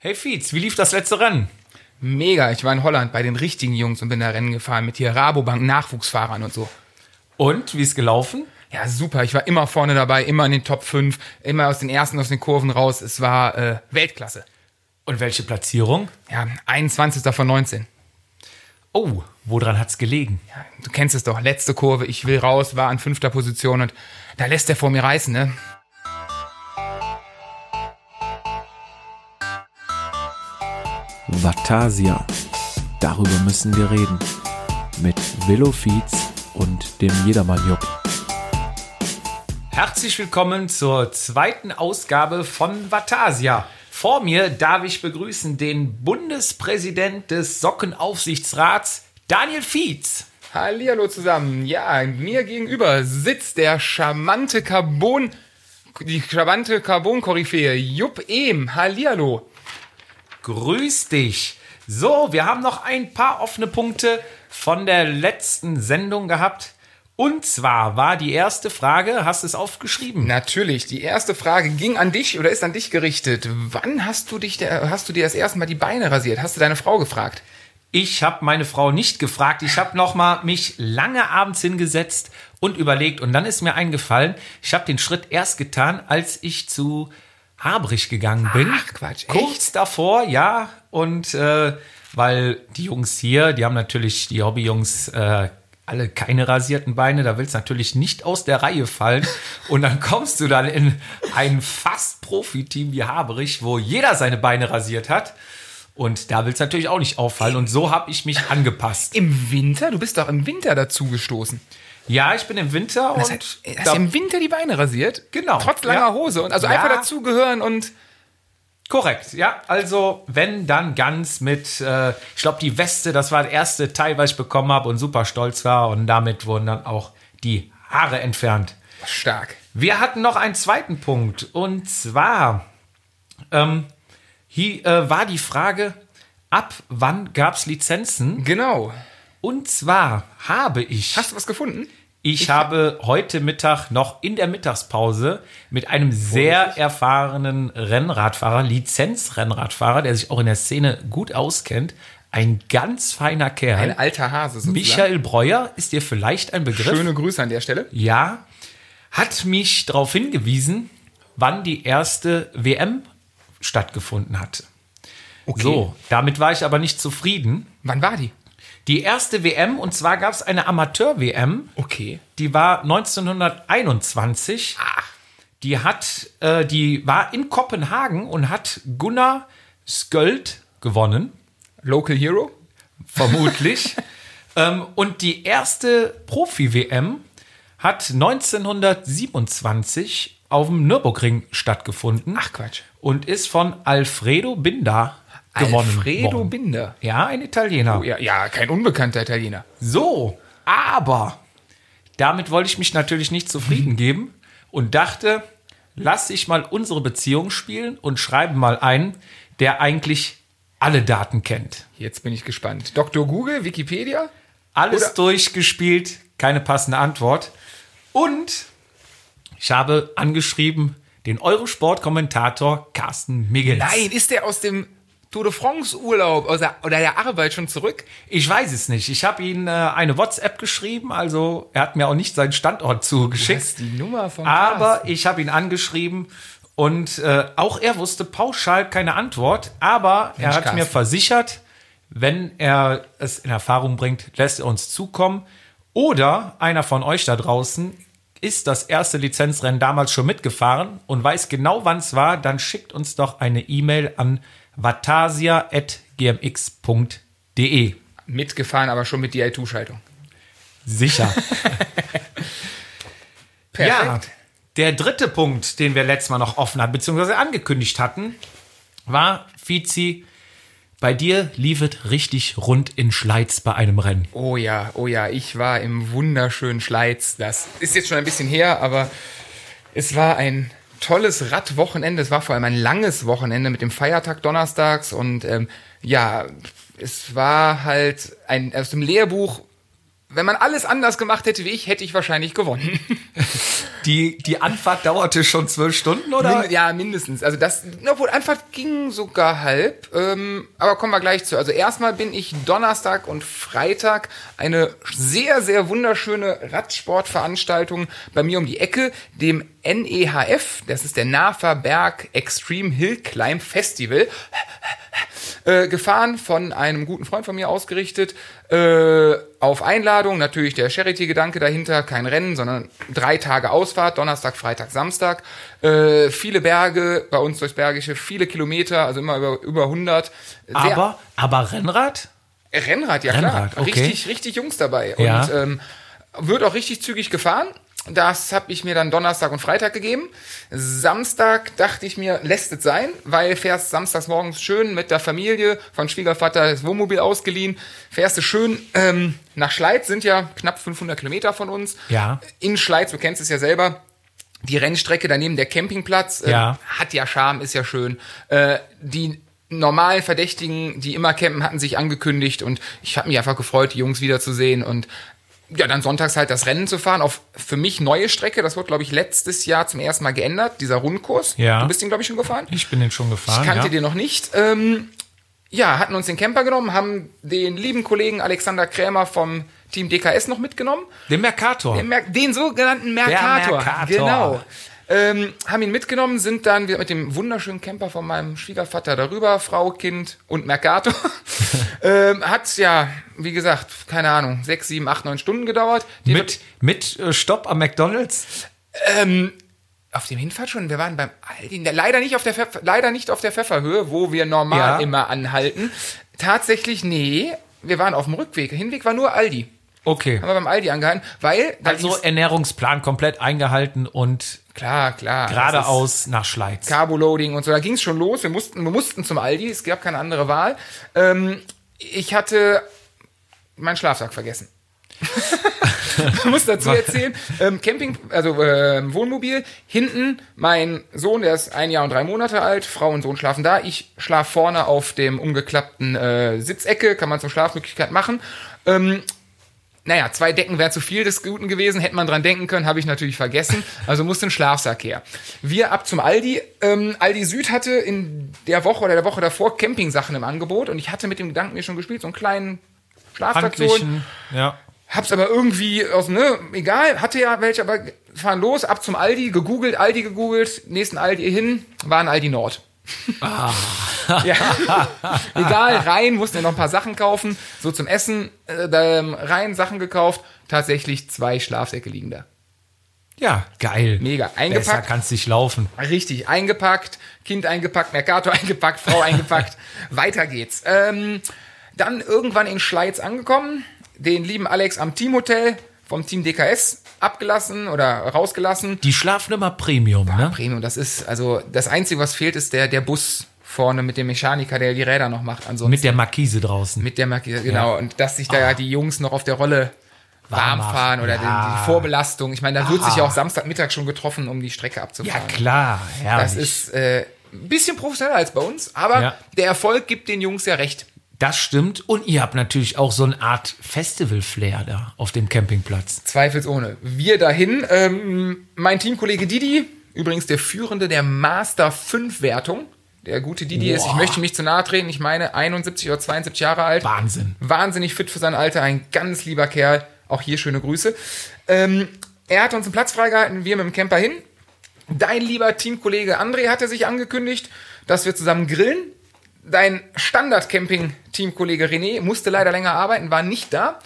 Hey Fietz, wie lief das letzte Rennen? Mega, ich war in Holland bei den richtigen Jungs und bin da Rennen gefahren mit hier Rabobank Nachwuchsfahrern und so. Und, wie ist gelaufen? Ja, super. Ich war immer vorne dabei, immer in den Top 5, immer aus den ersten, aus den Kurven raus. Es war äh, Weltklasse. Und welche Platzierung? Ja, 21. von 19. Oh, woran hat's gelegen? Ja, du kennst es doch. Letzte Kurve, ich will raus, war an fünfter Position und da lässt er vor mir reißen, ne? Vatasia. Darüber müssen wir reden. Mit Willow Feeds und dem Jedermann Jupp. Herzlich willkommen zur zweiten Ausgabe von Vatasia. Vor mir darf ich begrüßen den Bundespräsident des Sockenaufsichtsrats, Daniel Fietz. Hallihallo zusammen. Ja, mir gegenüber sitzt der charmante Carbon, die charmante Carbon-Koryphäe Jupp Ehm. Hallihallo. Grüß dich. So, wir haben noch ein paar offene Punkte von der letzten Sendung gehabt. Und zwar war die erste Frage, hast du es aufgeschrieben? Natürlich, die erste Frage ging an dich oder ist an dich gerichtet. Wann hast du dich, hast du dir das erste Mal die Beine rasiert? Hast du deine Frau gefragt? Ich habe meine Frau nicht gefragt. Ich habe noch mal mich lange abends hingesetzt und überlegt. Und dann ist mir eingefallen, ich habe den Schritt erst getan, als ich zu Habrich gegangen bin. Ach, Quatsch, echt? Kurz davor, ja. Und äh, weil die Jungs hier, die haben natürlich, die Hobbyjungs, äh, alle keine rasierten Beine, da willst du natürlich nicht aus der Reihe fallen. Und dann kommst du dann in ein fast Profiteam wie Haberich, wo jeder seine Beine rasiert hat. Und da willst du natürlich auch nicht auffallen. Und so habe ich mich angepasst. Im Winter? Du bist doch im Winter dazu gestoßen. Ja, ich bin im Winter Das und heißt, hast da- du im Winter die Beine rasiert? Genau. Trotz langer Ja. Hose und also Ja. einfach dazugehören und Korrekt, ja. Also, wenn dann ganz mit, äh, ich glaube, die Weste, das war der erste Teil, was ich bekommen habe und super stolz war. Und damit wurden dann auch die Haare entfernt. stark. Wir hatten noch einen zweiten Punkt. Und zwar ähm, hier äh, war die Frage, ab wann gab es Lizenzen? Genau. Und zwar habe ich. Hast du was gefunden? Ich, habe heute Mittag noch in der Mittagspause mit einem sehr erfahrenen Rennradfahrer, Lizenzrennradfahrer, der sich auch in der Szene gut auskennt, ein ganz feiner Kerl. Ein alter Hase sozusagen. Michael Breuer ist dir vielleicht ein Begriff? Schöne Grüße an der Stelle. Ja, hat mich darauf hingewiesen, wann die erste WM stattgefunden hatte. Okay. So, damit war ich aber nicht zufrieden. Wann war die? Die erste WM, und zwar gab es eine Amateur-WM, Okay. die war 1921. Die hat, äh, die war in Kopenhagen und hat Gunnar Sköld gewonnen, Local Hero? vermutlich. ähm, und die erste Profi-WM hat 1927 auf dem Nürburgring stattgefunden. Ach Quatsch. Und ist von Alfredo Binda gewonnen Alfredo worden. Binder. Ja, ein Italiener. Oh, ja, ja, kein unbekannter Italiener. So, aber damit wollte ich mich natürlich nicht zufrieden geben und dachte, lass ich mal unsere Beziehung spielen und schreibe mal einen, der eigentlich alle Daten kennt. Jetzt bin ich gespannt. Dr. Google, Wikipedia? Alles Oder- durchgespielt, keine passende Antwort. Und ich habe angeschrieben den Eurosport-Kommentator Carsten Miggels. Nein, ist der aus dem Tour de France Urlaub aus der, oder der Arbeit schon zurück? Ich weiß es nicht. Ich habe ihm äh, eine WhatsApp geschrieben, also er hat mir auch nicht seinen Standort zugeschickt. ist die Nummer von Aber ich habe ihn angeschrieben und äh, auch er wusste pauschal keine Antwort, aber er Mensch, hat mir Carsten. versichert, wenn er es in Erfahrung bringt, lässt er uns zukommen. Oder einer von euch da draußen ist das erste Lizenzrennen damals schon mitgefahren und weiß genau, wann es war, dann schickt uns doch eine E-Mail an vatasia.gmx.de. Mitgefahren, aber schon mit DI2-Schaltung. Sicher. Perfekt. Ja, der dritte Punkt, den wir letztes Mal noch offen hatten, beziehungsweise angekündigt hatten, war, Fizi, bei dir lief es richtig rund in Schleiz bei einem Rennen. Oh ja, oh ja, ich war im wunderschönen Schleiz. Das ist jetzt schon ein bisschen her, aber es war ein tolles Radwochenende. Es war vor allem ein langes Wochenende mit dem Feiertag donnerstags und ähm, ja, es war halt ein aus dem Lehrbuch. Wenn man alles anders gemacht hätte wie ich, hätte ich wahrscheinlich gewonnen. Die, die Anfahrt dauerte schon zwölf Stunden, oder? Min ja, mindestens. Also das, obwohl Anfahrt ging sogar halb. Ähm, aber kommen wir gleich zu. Also erstmal bin ich Donnerstag und Freitag eine sehr, sehr wunderschöne Radsportveranstaltung bei mir um die Ecke, dem NEHF, das ist der NAFA Berg Extreme Hill Climb Festival, äh, gefahren, von einem guten Freund von mir ausgerichtet, äh, auf Einladung, natürlich der Charity-Gedanke dahinter, kein Rennen, sondern drei Tage Ausfahrt, Donnerstag, Freitag, Samstag, äh, viele Berge, bei uns durchs Bergische, viele Kilometer, also immer über, über 100. Sehr Aber, aber Rennrad? Rennrad, ja Rennrad, klar. okay. Richtig, richtig Jungs dabei. Ja. Und ähm, wird auch richtig zügig gefahren. Das habe ich mir dann Donnerstag und Freitag gegeben. Samstag dachte ich mir, lässt es sein, weil fährst samstags morgens schön mit der Familie, von Schwiegervater das Wohnmobil ausgeliehen, fährst du schön ähm, nach Schleiz, sind ja knapp 500 Kilometer von uns. Ja. In Schleiz, du kennst es ja selber, die Rennstrecke daneben der Campingplatz äh, Ja. hat ja Charme, ist ja schön. Äh, die normalen Verdächtigen, die immer campen, hatten sich angekündigt und ich habe mich einfach gefreut, die Jungs wiederzusehen und ja, dann sonntags halt das Rennen zu fahren auf für mich neue Strecke. Das wurde, glaube ich, letztes Jahr zum ersten Mal geändert, dieser Rundkurs. Ja. Du bist den, glaube ich, schon gefahren. Ich bin den schon gefahren. Ich kannte ja. den noch nicht. Ähm, ja, hatten uns den Camper genommen, haben den lieben Kollegen Alexander Krämer vom Team DKS noch mitgenommen. Den Mercator. Den, Mer den sogenannten Mercator. Mercator. Genau. Ähm, haben ihn mitgenommen, sind dann wieder mit dem wunderschönen Camper von meinem Schwiegervater darüber, Frau, Kind und Mercator. ähm, hat ja, wie gesagt, keine Ahnung, sechs, sieben, acht, neun Stunden gedauert. Die mit mit äh, Stopp am McDonalds? ähm, auf dem Hinfahrt schon. Wir waren beim Aldi. Leider nicht auf der Pfeffer, leider nicht auf der Pfefferhöhe, wo wir normal Ja. immer anhalten. Tatsächlich, nee. Wir waren auf dem Rückweg. Hinweg war nur Aldi. Okay. Haben wir beim Aldi angehalten, weil Also Ernährungsplan komplett eingehalten und klar, klar. geradeaus nach Schleiz. Carboloading und so. Da ging es schon los. Wir mussten, wir mussten zum Aldi. Es gab keine andere Wahl. Ähm, ich hatte meinen Schlafsack vergessen. ich muss dazu erzählen, ähm, Camping, also ähm, Wohnmobil, hinten mein Sohn, der ist ein Jahr und drei Monate alt, Frau und Sohn schlafen da, ich schlaf vorne auf dem umgeklappten äh, Sitzecke, kann man zur Schlafmöglichkeit machen. Ähm, naja, zwei Decken wäre zu viel des Guten gewesen, hätte man dran denken können, habe ich natürlich vergessen. Also musste ein Schlafsack her. Wir ab zum Aldi. Ähm, Aldi Süd hatte in der Woche oder der Woche davor Campingsachen im Angebot und ich hatte mit dem Gedanken mir schon gespielt, so einen kleinen Schlafsack zu holen. Ja. Hab's aber irgendwie aus, ne, egal, hatte ja welche, aber fahren los, ab zum Aldi, gegoogelt, Aldi gegoogelt, nächsten Aldi hin, war ein Aldi Nord. Ja. egal, rein, mussten ja noch ein paar Sachen kaufen, so zum Essen, äh, ähm, rein Sachen gekauft, tatsächlich zwei Schlafsäcke liegen da. Ja, geil. Mega, Besser eingepackt. kannst nicht laufen. Richtig, eingepackt, Kind eingepackt, Mercator eingepackt, Frau eingepackt. Weiter geht's. Ähm, dann irgendwann in Schleiz angekommen, den lieben Alex am Teamhotel vom Team DKS abgelassen oder rausgelassen. Die schlafen immer Premium, ne? Premium, das ist, also das Einzige, was fehlt, ist der, der Bus vorne mit dem Mechaniker, der die Räder noch macht. Ansonsten Mit der Markise draußen. mit der Markise, genau. Und dass sich da ja die Jungs noch auf der Rolle warm fahren oder Ja. die Vorbelastung. Ich meine, da wird sich ja auch Samstagmittag schon getroffen, um die Strecke ja, abzufahren. klar. Herrlich. Das ist äh, ein bisschen professioneller als bei uns, aber Ja. der Erfolg gibt den Jungs ja recht. Das stimmt. Und ihr habt natürlich auch so eine Art Festival-Flair da auf dem Campingplatz. Zweifelsohne. Wir dahin, ähm, mein Teamkollege Didi, übrigens der Führende der Master 5 Wertung. Der gute Didi ist, ich Boah. möchte mich zu nahe treten, ich meine 71 oder 72 Jahre alt. Wahnsinn. Wahnsinnig fit für sein Alter, ein ganz lieber Kerl. Auch hier schöne Grüße. Ähm, er hat uns einen Platz freigehalten, wir mit dem Camper hin. Dein lieber Teamkollege André hatte sich angekündigt, dass wir zusammen grillen. Dein Standard-Camping-Teamkollege René musste leider länger arbeiten, war nicht da.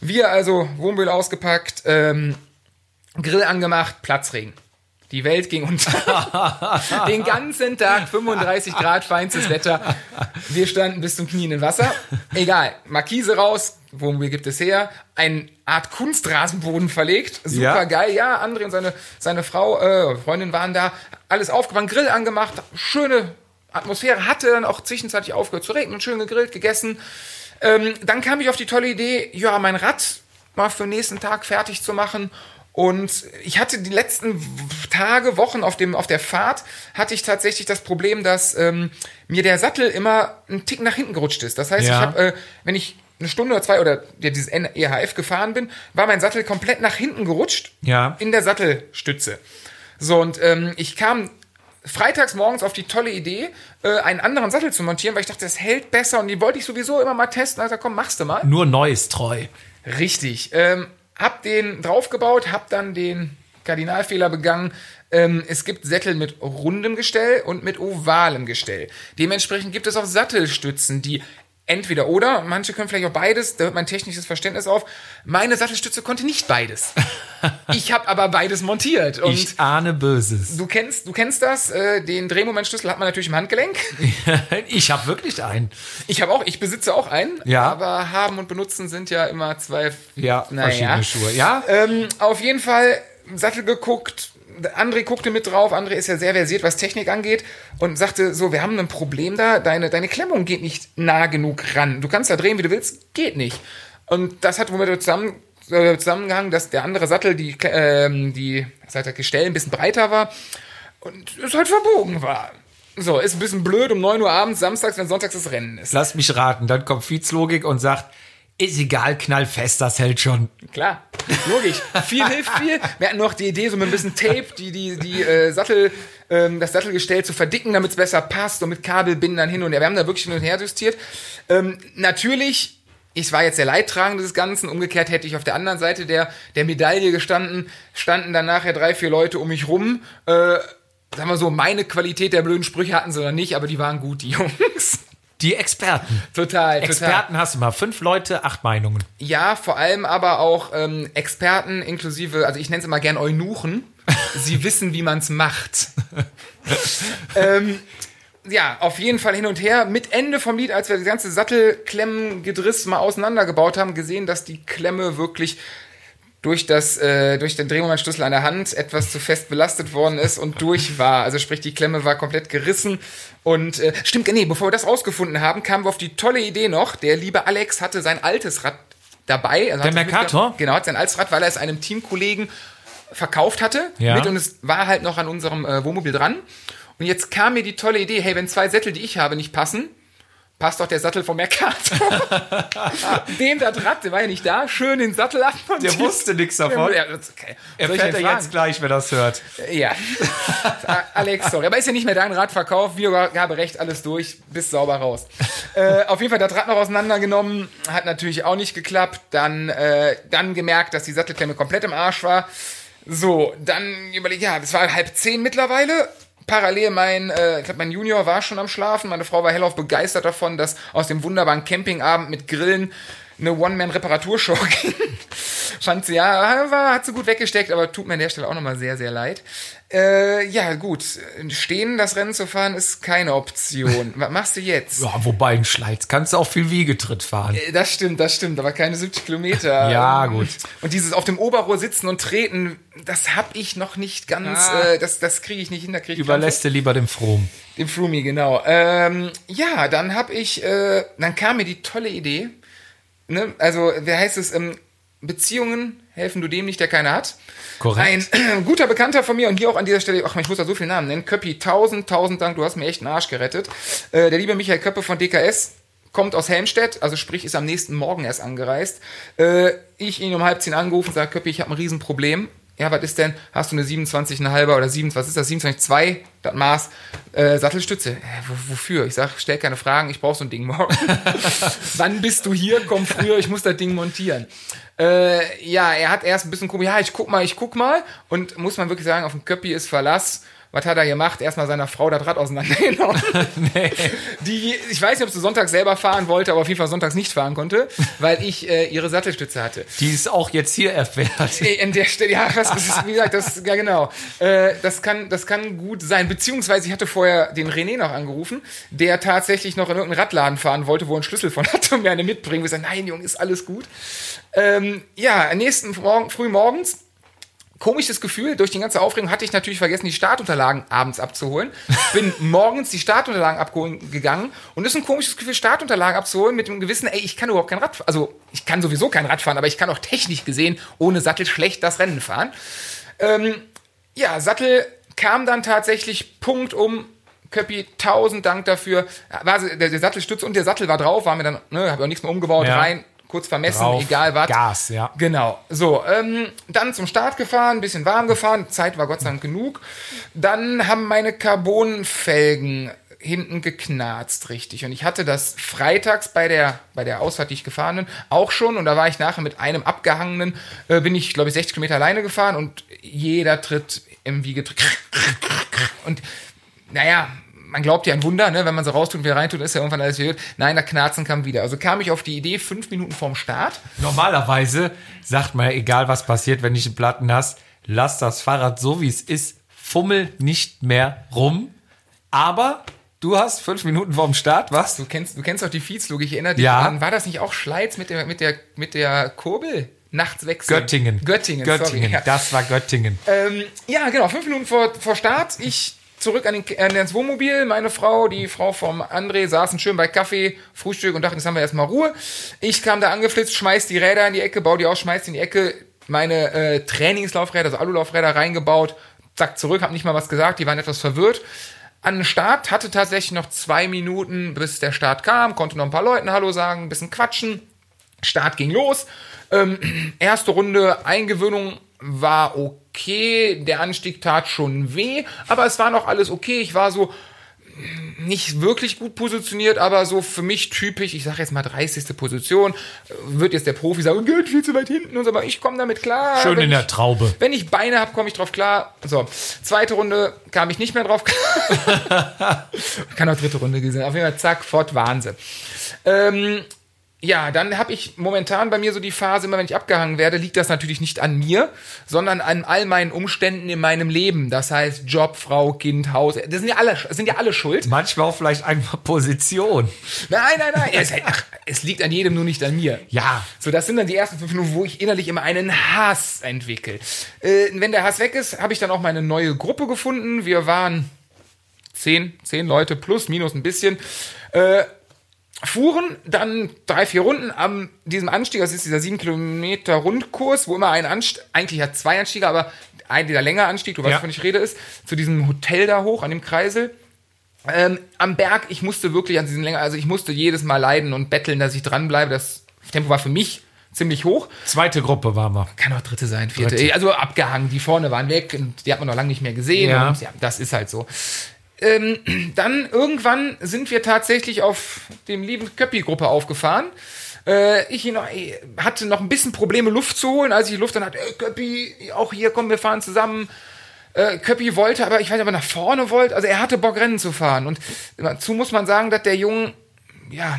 Wir also Wohnmobil ausgepackt, ähm, Grill angemacht, Platzregen. Die Welt ging unter. Den ganzen Tag 35 Grad, feinstes Wetter. Wir standen bis zum Knien im Wasser. Egal, Markise raus, Wohnmobil gibt es her. Eine Art Kunstrasenboden verlegt. Super Ja. geil. Ja, André und seine, seine Frau, äh, Freundin waren da. Alles aufgebaut, Grill angemacht. Schöne Atmosphäre. Hatte dann auch zwischenzeitlich aufgehört zu regnen. Schön gegrillt, gegessen. Ähm, dann kam ich auf die tolle Idee, ja, mein Rad mal für den nächsten Tag fertig zu machen. Und ich hatte die letzten Tage, Wochen auf, dem, auf der Fahrt, hatte ich tatsächlich das Problem, dass ähm, mir der Sattel immer einen Tick nach hinten gerutscht ist. Das heißt, Ja. ich habe, äh, wenn ich eine Stunde oder zwei oder ja, dieses EHF gefahren bin, war mein Sattel komplett nach hinten gerutscht. Ja. In der Sattelstütze. So, und ähm, ich kam freitags morgens auf die tolle Idee, äh, einen anderen Sattel zu montieren, weil ich dachte, das hält besser und die wollte ich sowieso immer mal testen. Also komm, machst du mal. Nur Neues treu. Richtig. Ähm, hab den draufgebaut, hab dann den Kardinalfehler begangen. Ähm, es gibt Sättel mit rundem Gestell und mit ovalem Gestell. Dementsprechend gibt es auch Sattelstützen, die entweder oder, manche können vielleicht auch beides, da hört mein technisches Verständnis auf. Meine Sattelstütze konnte nicht beides. ich habe aber beides montiert. Und Ich ahne Böses. du kennst, du kennst das, äh, den Drehmomentschlüssel hat man natürlich im Handgelenk. ich habe wirklich einen. Ich habe auch, ich besitze auch einen, Ja. aber haben und benutzen sind ja immer zwei Ja, naja. verschiedene Schuhe. Ja, Ähm, auf jeden Fall Sattel geguckt. André guckte mit drauf. André ist ja sehr versiert, was Technik angeht. Und sagte so, wir haben ein Problem da. Deine, deine Klemmung geht nicht nah genug ran. Du kannst da drehen, wie du willst. Geht nicht. Und das hat womit zusammen, äh, zusammengehangen, dass der andere Sattel, die, ähm, die er, Gestell ein bisschen breiter war. Und es halt verbogen war. So, ist ein bisschen blöd um 9 Uhr abends, samstags, wenn sonntags das Rennen ist. lass mich raten. Dann kommt Fietz-Logik und sagt, ist egal, knallfest, das hält schon. Klar, logisch. viel hilft viel. Wir hatten noch die Idee, so mit ein bisschen Tape, die, die, die äh, Sattel, ähm, das Sattelgestell zu verdicken, damit es besser passt und mit Kabelbindern hin und her. Wir haben da wirklich hin und her justiert. Ähm, natürlich, ich war jetzt der Leidtragende des Ganzen. Umgekehrt hätte ich auf der anderen Seite der, der Medaille gestanden, standen dann nachher drei, vier Leute um mich rum. Äh, sagen wir so, meine Qualität der blöden Sprüche hatten sie noch nicht, aber die waren gut, die Jungs. Die Experten. Total, total. Experten hast du mal. Fünf Leute, acht Meinungen. Ja, vor allem aber auch ähm, Experten inklusive, also ich nenne es immer gern Eunuchen. Sie wissen, wie man es macht. ähm, ja, auf jeden Fall hin und her. Mit Ende vom Lied, als wir das ganze Sattelklemmengedriss mal auseinandergebaut haben, gesehen, dass die Klemme wirklich durch das äh, durch den Drehmomentschlüssel an der Hand etwas zu fest belastet worden ist und durch war. Also sprich, die Klemme war komplett gerissen. Und äh, stimmt, nee, bevor wir das rausgefunden haben, kamen wir auf die tolle Idee noch. Der liebe Alex hatte sein altes Rad dabei. Also Der Mercator? Genau, hat sein altes Rad, weil er es einem Teamkollegen verkauft hatte. Ja. Mit und es war halt noch an unserem äh, Wohnmobil dran. Und jetzt kam mir die tolle Idee, hey, wenn zwei Sättel, die ich habe, nicht passen, passt doch der Sattel vom Mercator. Dem das Rad, der war ja nicht da, schön den Sattel ab. Der wusste nichts davon. Ja, okay. Er fährt fragen? jetzt gleich, wenn er das hört. Ja. Alex, sorry. Aber ist ja nicht mehr dein Radverkauf. Wiedergabe recht, alles durch. Bist sauber raus. äh, auf jeden Fall das Rad noch auseinandergenommen. Hat natürlich auch nicht geklappt. Dann, äh, dann gemerkt, dass die Sattelklemme komplett im Arsch war. So, dann überlegt, ja, das war halb zehn mittlerweile. Parallel mein, äh, ich glaube, mein Junior war schon am Schlafen. Meine Frau war hellauf begeistert davon, dass aus dem wunderbaren Campingabend mit Grillen eine One-Man-Reparaturshow ging. Fand sie, ja, war, hat sie gut weggesteckt, aber tut mir an der Stelle auch nochmal sehr, sehr leid. Äh, ja, gut. Stehen, das Rennen zu fahren, ist keine Option. Was machst du jetzt? Ja, wobei ein Schleiz kannst du auch viel Wiegetritt fahren. Äh, Das stimmt, das stimmt, aber keine 70 Kilometer. Ja, Ähm, gut. Und dieses auf dem Oberrohr sitzen und treten, das hab ich noch nicht ganz, Ah. äh, das, das kriege ich nicht hin, da kriege ich Überlässt du lieber dem Fromm. Dem Flumi, genau. Ähm, ja, dann hab ich, äh, dann kam mir die tolle Idee, ne? also, wer heißt es, ähm, Beziehungen helfen du dem nicht, der keine hat. Korrekt. Ein guter Bekannter von mir und hier auch an dieser Stelle, ach, ich muss da so viele Namen nennen, Köppi, tausend, tausend Dank, du hast mir echt einen Arsch gerettet. Äh, der liebe Michael Köppe von DKS kommt aus Helmstedt, also sprich ist am nächsten Morgen erst angereist. Äh, ich ihn um halb zehn angerufen, sage, Köppi, ich habe ein Riesenproblem. Ja, was ist denn? Hast du eine 27,5er oder 7, was ist das? 27,2, das Maß, äh, Sattelstütze. Äh, wo, wofür? Ich sag, stell keine Fragen, ich brauch so ein Ding morgen. Wann bist du hier? Komm früher, ich muss das Ding montieren. Äh, ja, er hat erst ein bisschen gucken, ja, ich guck mal, ich guck mal. Und muss man wirklich sagen, auf dem Köppi ist Verlass. Was hat er gemacht? Erstmal seiner Frau das Rad auseinandergenommen. Die, ich weiß nicht, ob sie sonntags selber fahren wollte, aber auf jeden Fall sonntags nicht fahren konnte, weil ich äh, ihre Sattelstütze hatte. Die ist auch jetzt hier erfährt. Äh, An der Stelle, ja, das ist, wie gesagt, das, ja genau. Äh, das, kann, das kann gut sein. Beziehungsweise ich hatte vorher den René noch angerufen, der tatsächlich noch in irgendeinen Radladen fahren wollte, wo er einen Schlüssel von hatte und mir eine mitbringen. Wir sagen, nein, Junge, ist alles gut. Ähm, ja, am nächsten Morgen, früh morgens, komisches Gefühl, durch die ganze Aufregung hatte ich natürlich vergessen, die Startunterlagen abends abzuholen. Bin morgens die Startunterlagen abgeholen gegangen und es ist ein komisches Gefühl, Startunterlagen abzuholen mit dem Gewissen, ey, ich kann überhaupt kein Rad. Also, ich kann sowieso kein Rad fahren, aber ich kann auch technisch gesehen ohne Sattel schlecht das Rennen fahren. Ähm, ja, Sattel kam dann tatsächlich Punkt um. Köppi, tausend Dank dafür. War, der, der Sattelstütze und der Sattel war drauf, war mir dann, ne, habe auch nichts mehr umgebaut, Ja. rein, kurz vermessen, Drauf, egal was. Gas, ja. Genau. So, ähm, dann zum Start gefahren, ein bisschen warm gefahren, Zeit war Gott sei Dank genug. Dann haben meine Carbonfelgen hinten geknarzt, richtig. Und ich hatte das freitags bei der, bei der Ausfahrt, die ich gefahren bin, auch schon. Und da war ich nachher mit einem abgehangenen, äh, bin ich, glaube ich, 60 Kilometer alleine gefahren und jeder Tritt im Wiegetritt. Und naja, man glaubt ja ein Wunder, ne? wenn man so raustut und wieder reintut, ist ja irgendwann alles wieder gut. Nein, der Knarzen kam wieder. Also kam ich auf die Idee, fünf Minuten vorm Start. Normalerweise sagt man, egal was passiert, wenn du einen Platten hast, lass das Fahrrad so wie es ist, fummel nicht mehr rum. Aber du hast fünf Minuten vorm Start, was? Du kennst, du kennst doch die Feedslog, ich erinnere dich Ja. daran. War das nicht auch Schleiz mit der, mit der, mit der Kurbel? Nachts wechseln. Göttingen. Göttingen, Göttingen. sorry. Ja. Das war Göttingen. Ähm, ja, genau, fünf Minuten vor, vor Start. Ich zurück an, den, an das Wohnmobil. Meine Frau, die Frau vom André, saßen schön bei Kaffee, Frühstück und dachten, jetzt haben wir erstmal Ruhe. Ich kam da angeflitzt, schmeiß die Räder in die Ecke, bau die aus, schmeiß die in die Ecke, meine äh, Trainingslaufräder, also Alulaufräder reingebaut, zack, zurück, hab nicht mal was gesagt, die waren etwas verwirrt. An den Start hatte tatsächlich noch zwei Minuten, bis der Start kam, konnte noch ein paar Leuten Hallo sagen, ein bisschen quatschen. Start ging los. Ähm, erste Runde Eingewöhnung war okay. Der Anstieg tat schon weh, aber es war noch alles okay. Ich war so mm, nicht wirklich gut positioniert, aber so für mich typisch, ich sage jetzt mal 30. Position, wird jetzt der Profi sagen, geht viel zu weit hinten und so, aber ich komme damit klar. Schön Wenn in der ich- Traube. wenn ich Beine habe, komme ich drauf klar. So, zweite Runde kam ich nicht mehr drauf klar. Kann auch dritte Runde gesehen. Auf jeden Fall, zack, fort, Wahnsinn. Ähm, ja, dann habe ich momentan bei mir so die Phase, immer wenn ich abgehangen werde, liegt das natürlich nicht an mir, sondern an all meinen Umständen in meinem Leben. Das heißt Job, Frau, Kind, Haus. Das sind ja alle, sind ja alle schuld. Manchmal auch vielleicht einfach Position. Nein, nein, nein. Es, ach, es liegt an jedem, nur nicht an mir. Ja. So, das sind dann die ersten fünf Minuten, wo ich innerlich immer einen Hass entwickle. Äh, wenn der Hass weg ist, habe ich dann auch meine neue Gruppe gefunden. Wir waren zehn, zehn Leute plus, minus ein bisschen. Äh, fuhren dann drei, vier Runden am diesem Anstieg, das ist dieser sieben Kilometer Rundkurs, wo immer ein Anstieg, eigentlich hat zwei Anstiege, aber ein, der länger Anstieg, du weißt, Ja. wovon ich rede, ist, zu diesem Hotel da hoch, an dem Kreisel. Ähm, am Berg, ich musste wirklich an diesen länger, also ich musste jedes Mal leiden und betteln, dass ich dranbleibe. Das Tempo war für mich ziemlich hoch. Zweite Gruppe waren wir. Kann auch dritte sein, vierte. Dritte. Also abgehangen, die vorne waren weg und die hat man noch lange nicht mehr gesehen. Ja. Und ja, das ist halt so. Ähm, dann irgendwann sind wir tatsächlich auf dem lieben Köppi-Gruppe aufgefahren. Äh, ich noch, ey, hatte noch ein bisschen Probleme, Luft zu holen. Als ich Luft dann hatte, ey, Köppi, auch hier, komm, wir fahren zusammen. Äh, Köppi wollte, aber ich weiß nicht, ob er nach vorne wollte. Also er hatte Bock, Rennen zu fahren. Und dazu muss man sagen, dass der Junge, ja,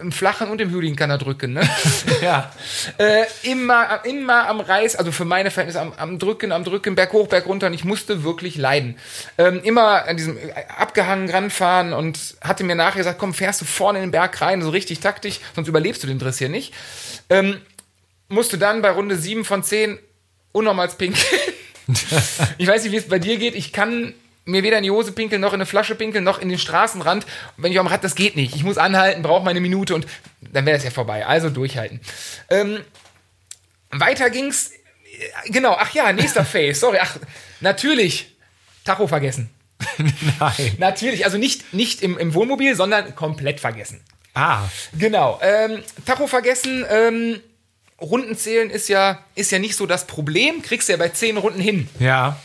im Flachen und im Hügeligen kann er drücken, ne? Ja. äh, immer, immer am Reiß, also für meine Verhältnisse am, am Drücken, am Drücken, Berg hoch, Berg runter und ich musste wirklich leiden. Ähm, immer an diesem äh, abgehangen ranfahren und hatte mir nachher gesagt, komm, fährst du vorne in den Berg rein, so richtig taktisch, sonst überlebst du den Driss hier nicht. Ähm, musste dann bei Runde 7 von 10 unnormals pinkeln. ich weiß nicht, wie es bei dir geht. Ich kann mir weder in die Hose pinkeln, noch in eine Flasche pinkeln, noch in den Straßenrand. Und wenn ich am Rad, das geht nicht. Ich muss anhalten, brauche meine Minute und dann wäre das ja vorbei. Also durchhalten. Ähm, weiter ging's. äh, Genau, ach ja, nächster Phase. Sorry, ach, natürlich. Tacho vergessen. Nein. Natürlich, also nicht, nicht im, im Wohnmobil, sondern komplett vergessen. Ah. Genau. Ähm, Tacho vergessen. Ähm, Rundenzählen ist ja, ist ja nicht so das Problem. Kriegst du ja bei 10 Runden hin. Ja.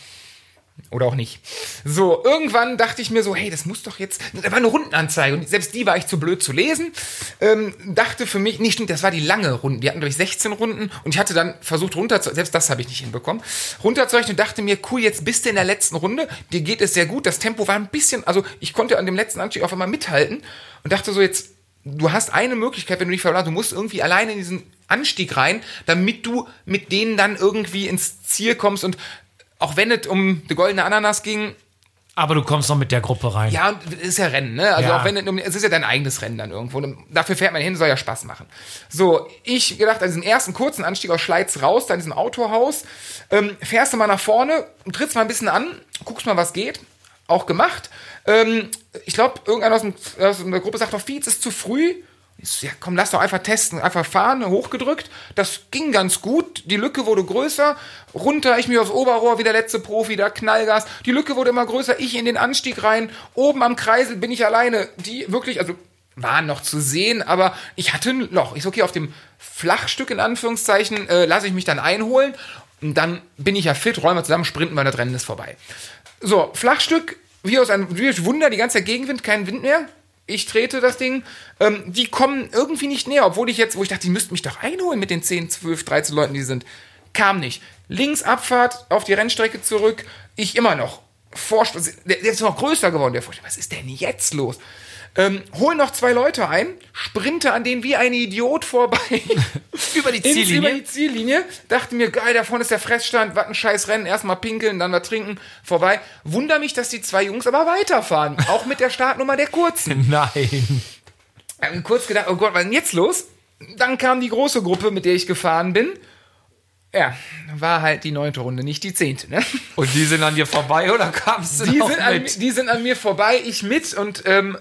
Oder auch nicht. So, irgendwann dachte ich mir so, hey, das muss doch jetzt. Da war eine Rundenanzeige und selbst die war ich zu blöd zu lesen. Ähm, dachte für mich, nee, stimmt, das war die lange Runde. Die hatten, glaube ich, 16 Runden und ich hatte dann versucht runter selbst das habe ich nicht hinbekommen, runterzurechnen und dachte mir, cool, jetzt bist du in der letzten Runde, dir geht es sehr gut, das Tempo war ein bisschen, also ich konnte an dem letzten Anstieg auf einmal mithalten und dachte so, jetzt, du hast eine Möglichkeit, wenn du dich verlierst, du musst irgendwie alleine in diesen Anstieg rein, damit du mit denen dann irgendwie ins Ziel kommst und auch wenn es um die goldene Ananas ging, Aber du kommst noch mit der Gruppe rein. ja, und es ist ja Rennen, ne? Also Ja. auch wenn es um- es ist ja dein eigenes Rennen dann irgendwo. Und Dafür fährt man hin, soll ja Spaß machen. So, ich gedacht, an diesem ersten kurzen Anstieg aus Schleiz raus, da in diesem Autohaus, ähm, fährst du mal nach vorne, trittst mal ein bisschen an, guckst mal, was geht. Auch gemacht. Ähm, ich glaube, irgendeiner aus, dem, aus der Gruppe sagt doch, Fietz ist zu früh. So, ja, komm, lass doch einfach testen. Einfach fahren, hochgedrückt. Das ging ganz gut. Die Lücke wurde größer. Runter, ich mich aufs Oberrohr, wie der letzte Profi, da Knallgas. Die Lücke wurde immer größer. Ich in den Anstieg rein. Oben am Kreisel bin ich alleine. Die wirklich, also waren noch zu sehen, aber ich hatte ein Loch. Ich so, okay, auf dem Flachstück in Anführungszeichen äh, lasse ich mich dann einholen und dann bin ich ja fit, räumen wir zusammen, sprinten wir, das Rennen ist vorbei. So, Flachstück, wie aus einem wie aus Wunder, die ganze Zeit Gegenwind, kein Wind mehr. Ich trete das Ding. Ähm, die kommen irgendwie nicht näher, obwohl ich jetzt, wo ich dachte, die müssten mich doch einholen mit den 10, 12, 13 Leuten, die sind. Kam nicht. Links Abfahrt auf die Rennstrecke zurück. Ich immer noch. Vorsprung. Der, der ist noch größer geworden, der Vorsprung. Was ist denn jetzt los? Ähm, hol noch zwei Leute ein, sprinte an denen wie ein Idiot vorbei. Über die Ziellinie? Über die Ziellinie. Dachte mir, geil, da vorne ist der Fressstand, was ein scheiß Rennen. Erstmal pinkeln, dann was trinken, vorbei. Wunder mich, dass die zwei Jungs aber weiterfahren. Auch mit der Startnummer der kurzen. Nein. Ähm, kurz gedacht, oh Gott, was ist denn jetzt los? Dann kam die große Gruppe, mit der ich gefahren bin. Ja, war halt die neunte Runde, nicht die zehnte, ne? Und die sind an dir vorbei oder kamst du Die noch sind, an, mit? die sind an mir vorbei, ich mit und ähm,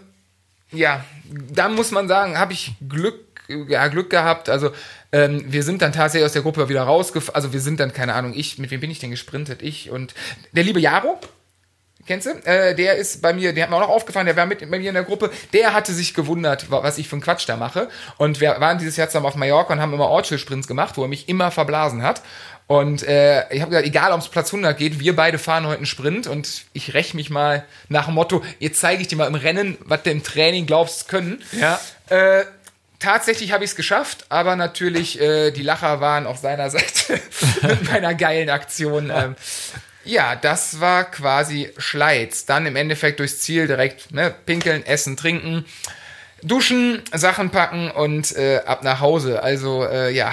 ja, da muss man sagen, habe ich Glück, ja, Glück gehabt. Also ähm, wir sind dann tatsächlich aus der Gruppe wieder rausgefahren. Also wir sind dann, keine Ahnung, ich, mit wem bin ich denn gesprintet? Ich und der liebe Jaro. Kennst du? Äh, der ist bei mir, der hat mir auch noch aufgefallen, der war mit bei mir in der Gruppe. Der hatte sich gewundert, wa- was ich für einen Quatsch da mache. Und wir waren dieses Jahr zusammen auf Mallorca und haben immer Ortsschild-Sprints gemacht, wo er mich immer verblasen hat. Und äh, ich habe gesagt, egal ob es Platz 100 geht, wir beide fahren heute einen Sprint und ich räche mich mal nach dem Motto, jetzt zeige ich dir mal im Rennen, was du im Training glaubst können. Ja. Äh, tatsächlich habe ich es geschafft, aber natürlich äh, die Lacher waren auf seiner Seite mit meiner geilen Aktion. Ähm, ja, das war quasi Schleiz. Dann im Endeffekt durchs Ziel direkt ne, pinkeln, essen, trinken, duschen, Sachen packen und äh, ab nach Hause. Also äh, ja,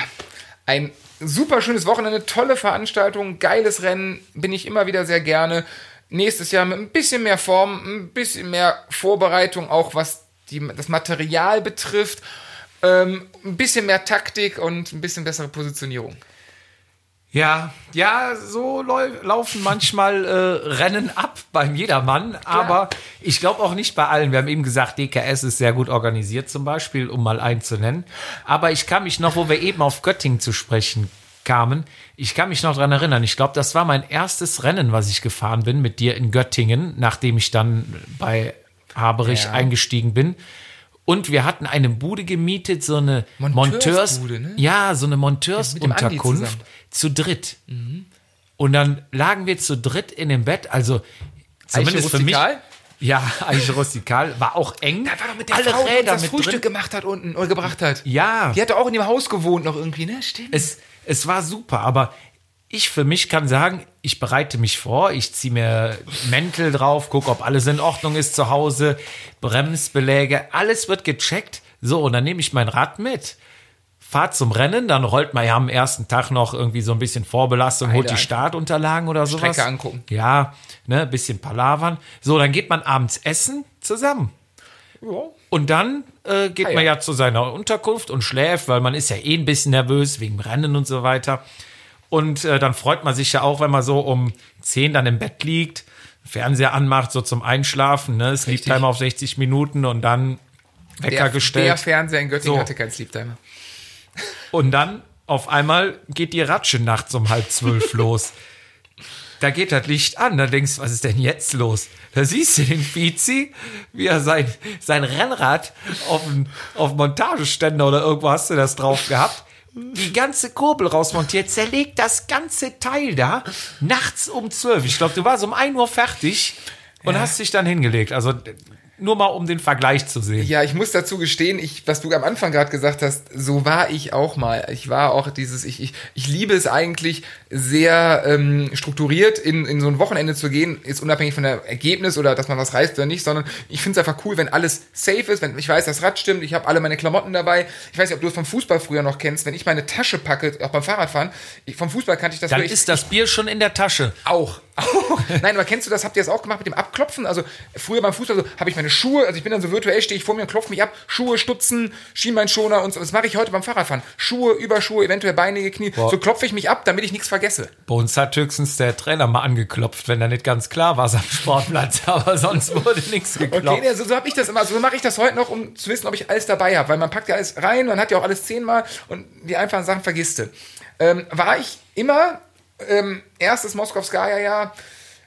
ein super schönes Wochenende, tolle Veranstaltung, geiles Rennen, bin ich immer wieder sehr gerne. Nächstes Jahr mit ein bisschen mehr Form, ein bisschen mehr Vorbereitung, auch was die, das Material betrifft, ähm, ein bisschen mehr Taktik und ein bisschen bessere Positionierung. Ja, ja, so lau laufen manchmal äh, Rennen ab beim Jedermann, aber ich glaube auch nicht bei allen. Wir haben eben gesagt, DKS ist sehr gut organisiert zum Beispiel, um mal einen zu nennen. Aber ich kann mich noch, wo wir eben auf Göttingen zu sprechen kamen, ich kann mich noch dran erinnern. Ich glaube, das war mein erstes Rennen, was ich gefahren bin mit dir in Göttingen, nachdem ich dann bei Haberich Ja. eingestiegen bin. Und wir hatten eine Bude gemietet, so eine Monteurs, Monteursbude, ne? ja, so eine Monteursunterkunft zusammen. Zu dritt. Und dann lagen wir zu dritt in dem Bett, also zumindest für mich. Ja, Eiche rustikal, war auch eng. Da war doch mit der Alle Frau, die das Frühstück drin. gemacht hat unten oder gebracht hat. Ja, Die hatte auch in dem Haus gewohnt noch irgendwie, ne? Stimmt. es, es war super, aber ich für mich kann sagen, ich bereite mich vor, ich ziehe mir Mäntel drauf, gucke, ob alles in Ordnung ist zu Hause, Bremsbeläge, alles wird gecheckt. So, und dann nehme ich mein Rad mit, fahr zum Rennen, dann rollt man ja am ersten Tag noch irgendwie so ein bisschen Vorbelastung, holt die. Startunterlagen oder sowas. Strecke angucken. Ja, ne, bisschen palavern. So, dann geht man abends essen zusammen. ja. Und dann äh, geht Ah, man ja. ja zu seiner Unterkunft und schläft, weil man ist ja eh ein bisschen nervös wegen Rennen und so weiter. Und äh, dann freut man sich ja auch, wenn man so um 10 dann im Bett liegt, Fernseher anmacht, so zum Einschlafen. Ne? Richtig. Timer auf 60 Minuten und dann Wecker Der, der gestellt. Fernseher in Göttingen So. hatte keinen Sleeptimer. Und dann auf einmal geht die Ratsche nachts um halb zwölf los. Da geht das Licht an, da denkst du, was ist denn jetzt los? Da siehst du den Vizi, wie er sein, sein Rennrad auf dem auf Montageständer oder irgendwo hast du das drauf gehabt. Die ganze Kurbel rausmontiert, zerlegt das ganze Teil da nachts um zwölf. Ich glaube, du warst um 1 Uhr fertig und hast dich dann hingelegt. Also nur mal um den Vergleich zu sehen. Ja, ich muss dazu gestehen, ich, was du am Anfang gerade gesagt hast, so war ich auch mal. Ich war auch dieses, ich, ich, ich liebe es eigentlich sehr ähm, strukturiert in, in so ein Wochenende zu gehen, ist unabhängig von der Ergebnis oder dass man was reißt oder nicht, sondern ich finde es einfach cool, wenn alles safe ist, wenn ich weiß, das Rad stimmt, ich habe alle meine Klamotten dabei. Ich weiß nicht, ob du es vom Fußball früher noch kennst, wenn ich meine Tasche packe, auch beim Fahrradfahren, ich, vom Fußball kannte ich das Dann früher. Ich- ist das Bier schon in der Tasche. auch. Nein, aber kennst du das? Habt ihr das auch gemacht mit dem Abklopfen? Also früher beim Fußball so, habe ich meine Schuhe, also ich bin dann so virtuell, stehe ich vor mir und klopfe mich ab, Schuhe, Stutzen, Schienbeinschoner und so. Das mache ich heute beim Fahrradfahren. Schuhe, Überschuhe, eventuell Beine, Knie. So klopfe ich mich ab, damit ich nichts vergesse. Bei uns hat höchstens der Trainer mal angeklopft, wenn er nicht ganz klar war am Sportplatz, aber sonst wurde nichts geklopft. Okay, also so habe ich das immer. Also so mache ich das heute noch, um zu wissen, ob ich alles dabei habe. Weil man packt ja alles rein, man hat ja auch alles zehnmal und die einfachen Sachen vergisst du. Ähm, war ich immer, ähm, erstes Moskowskaja-Jahr,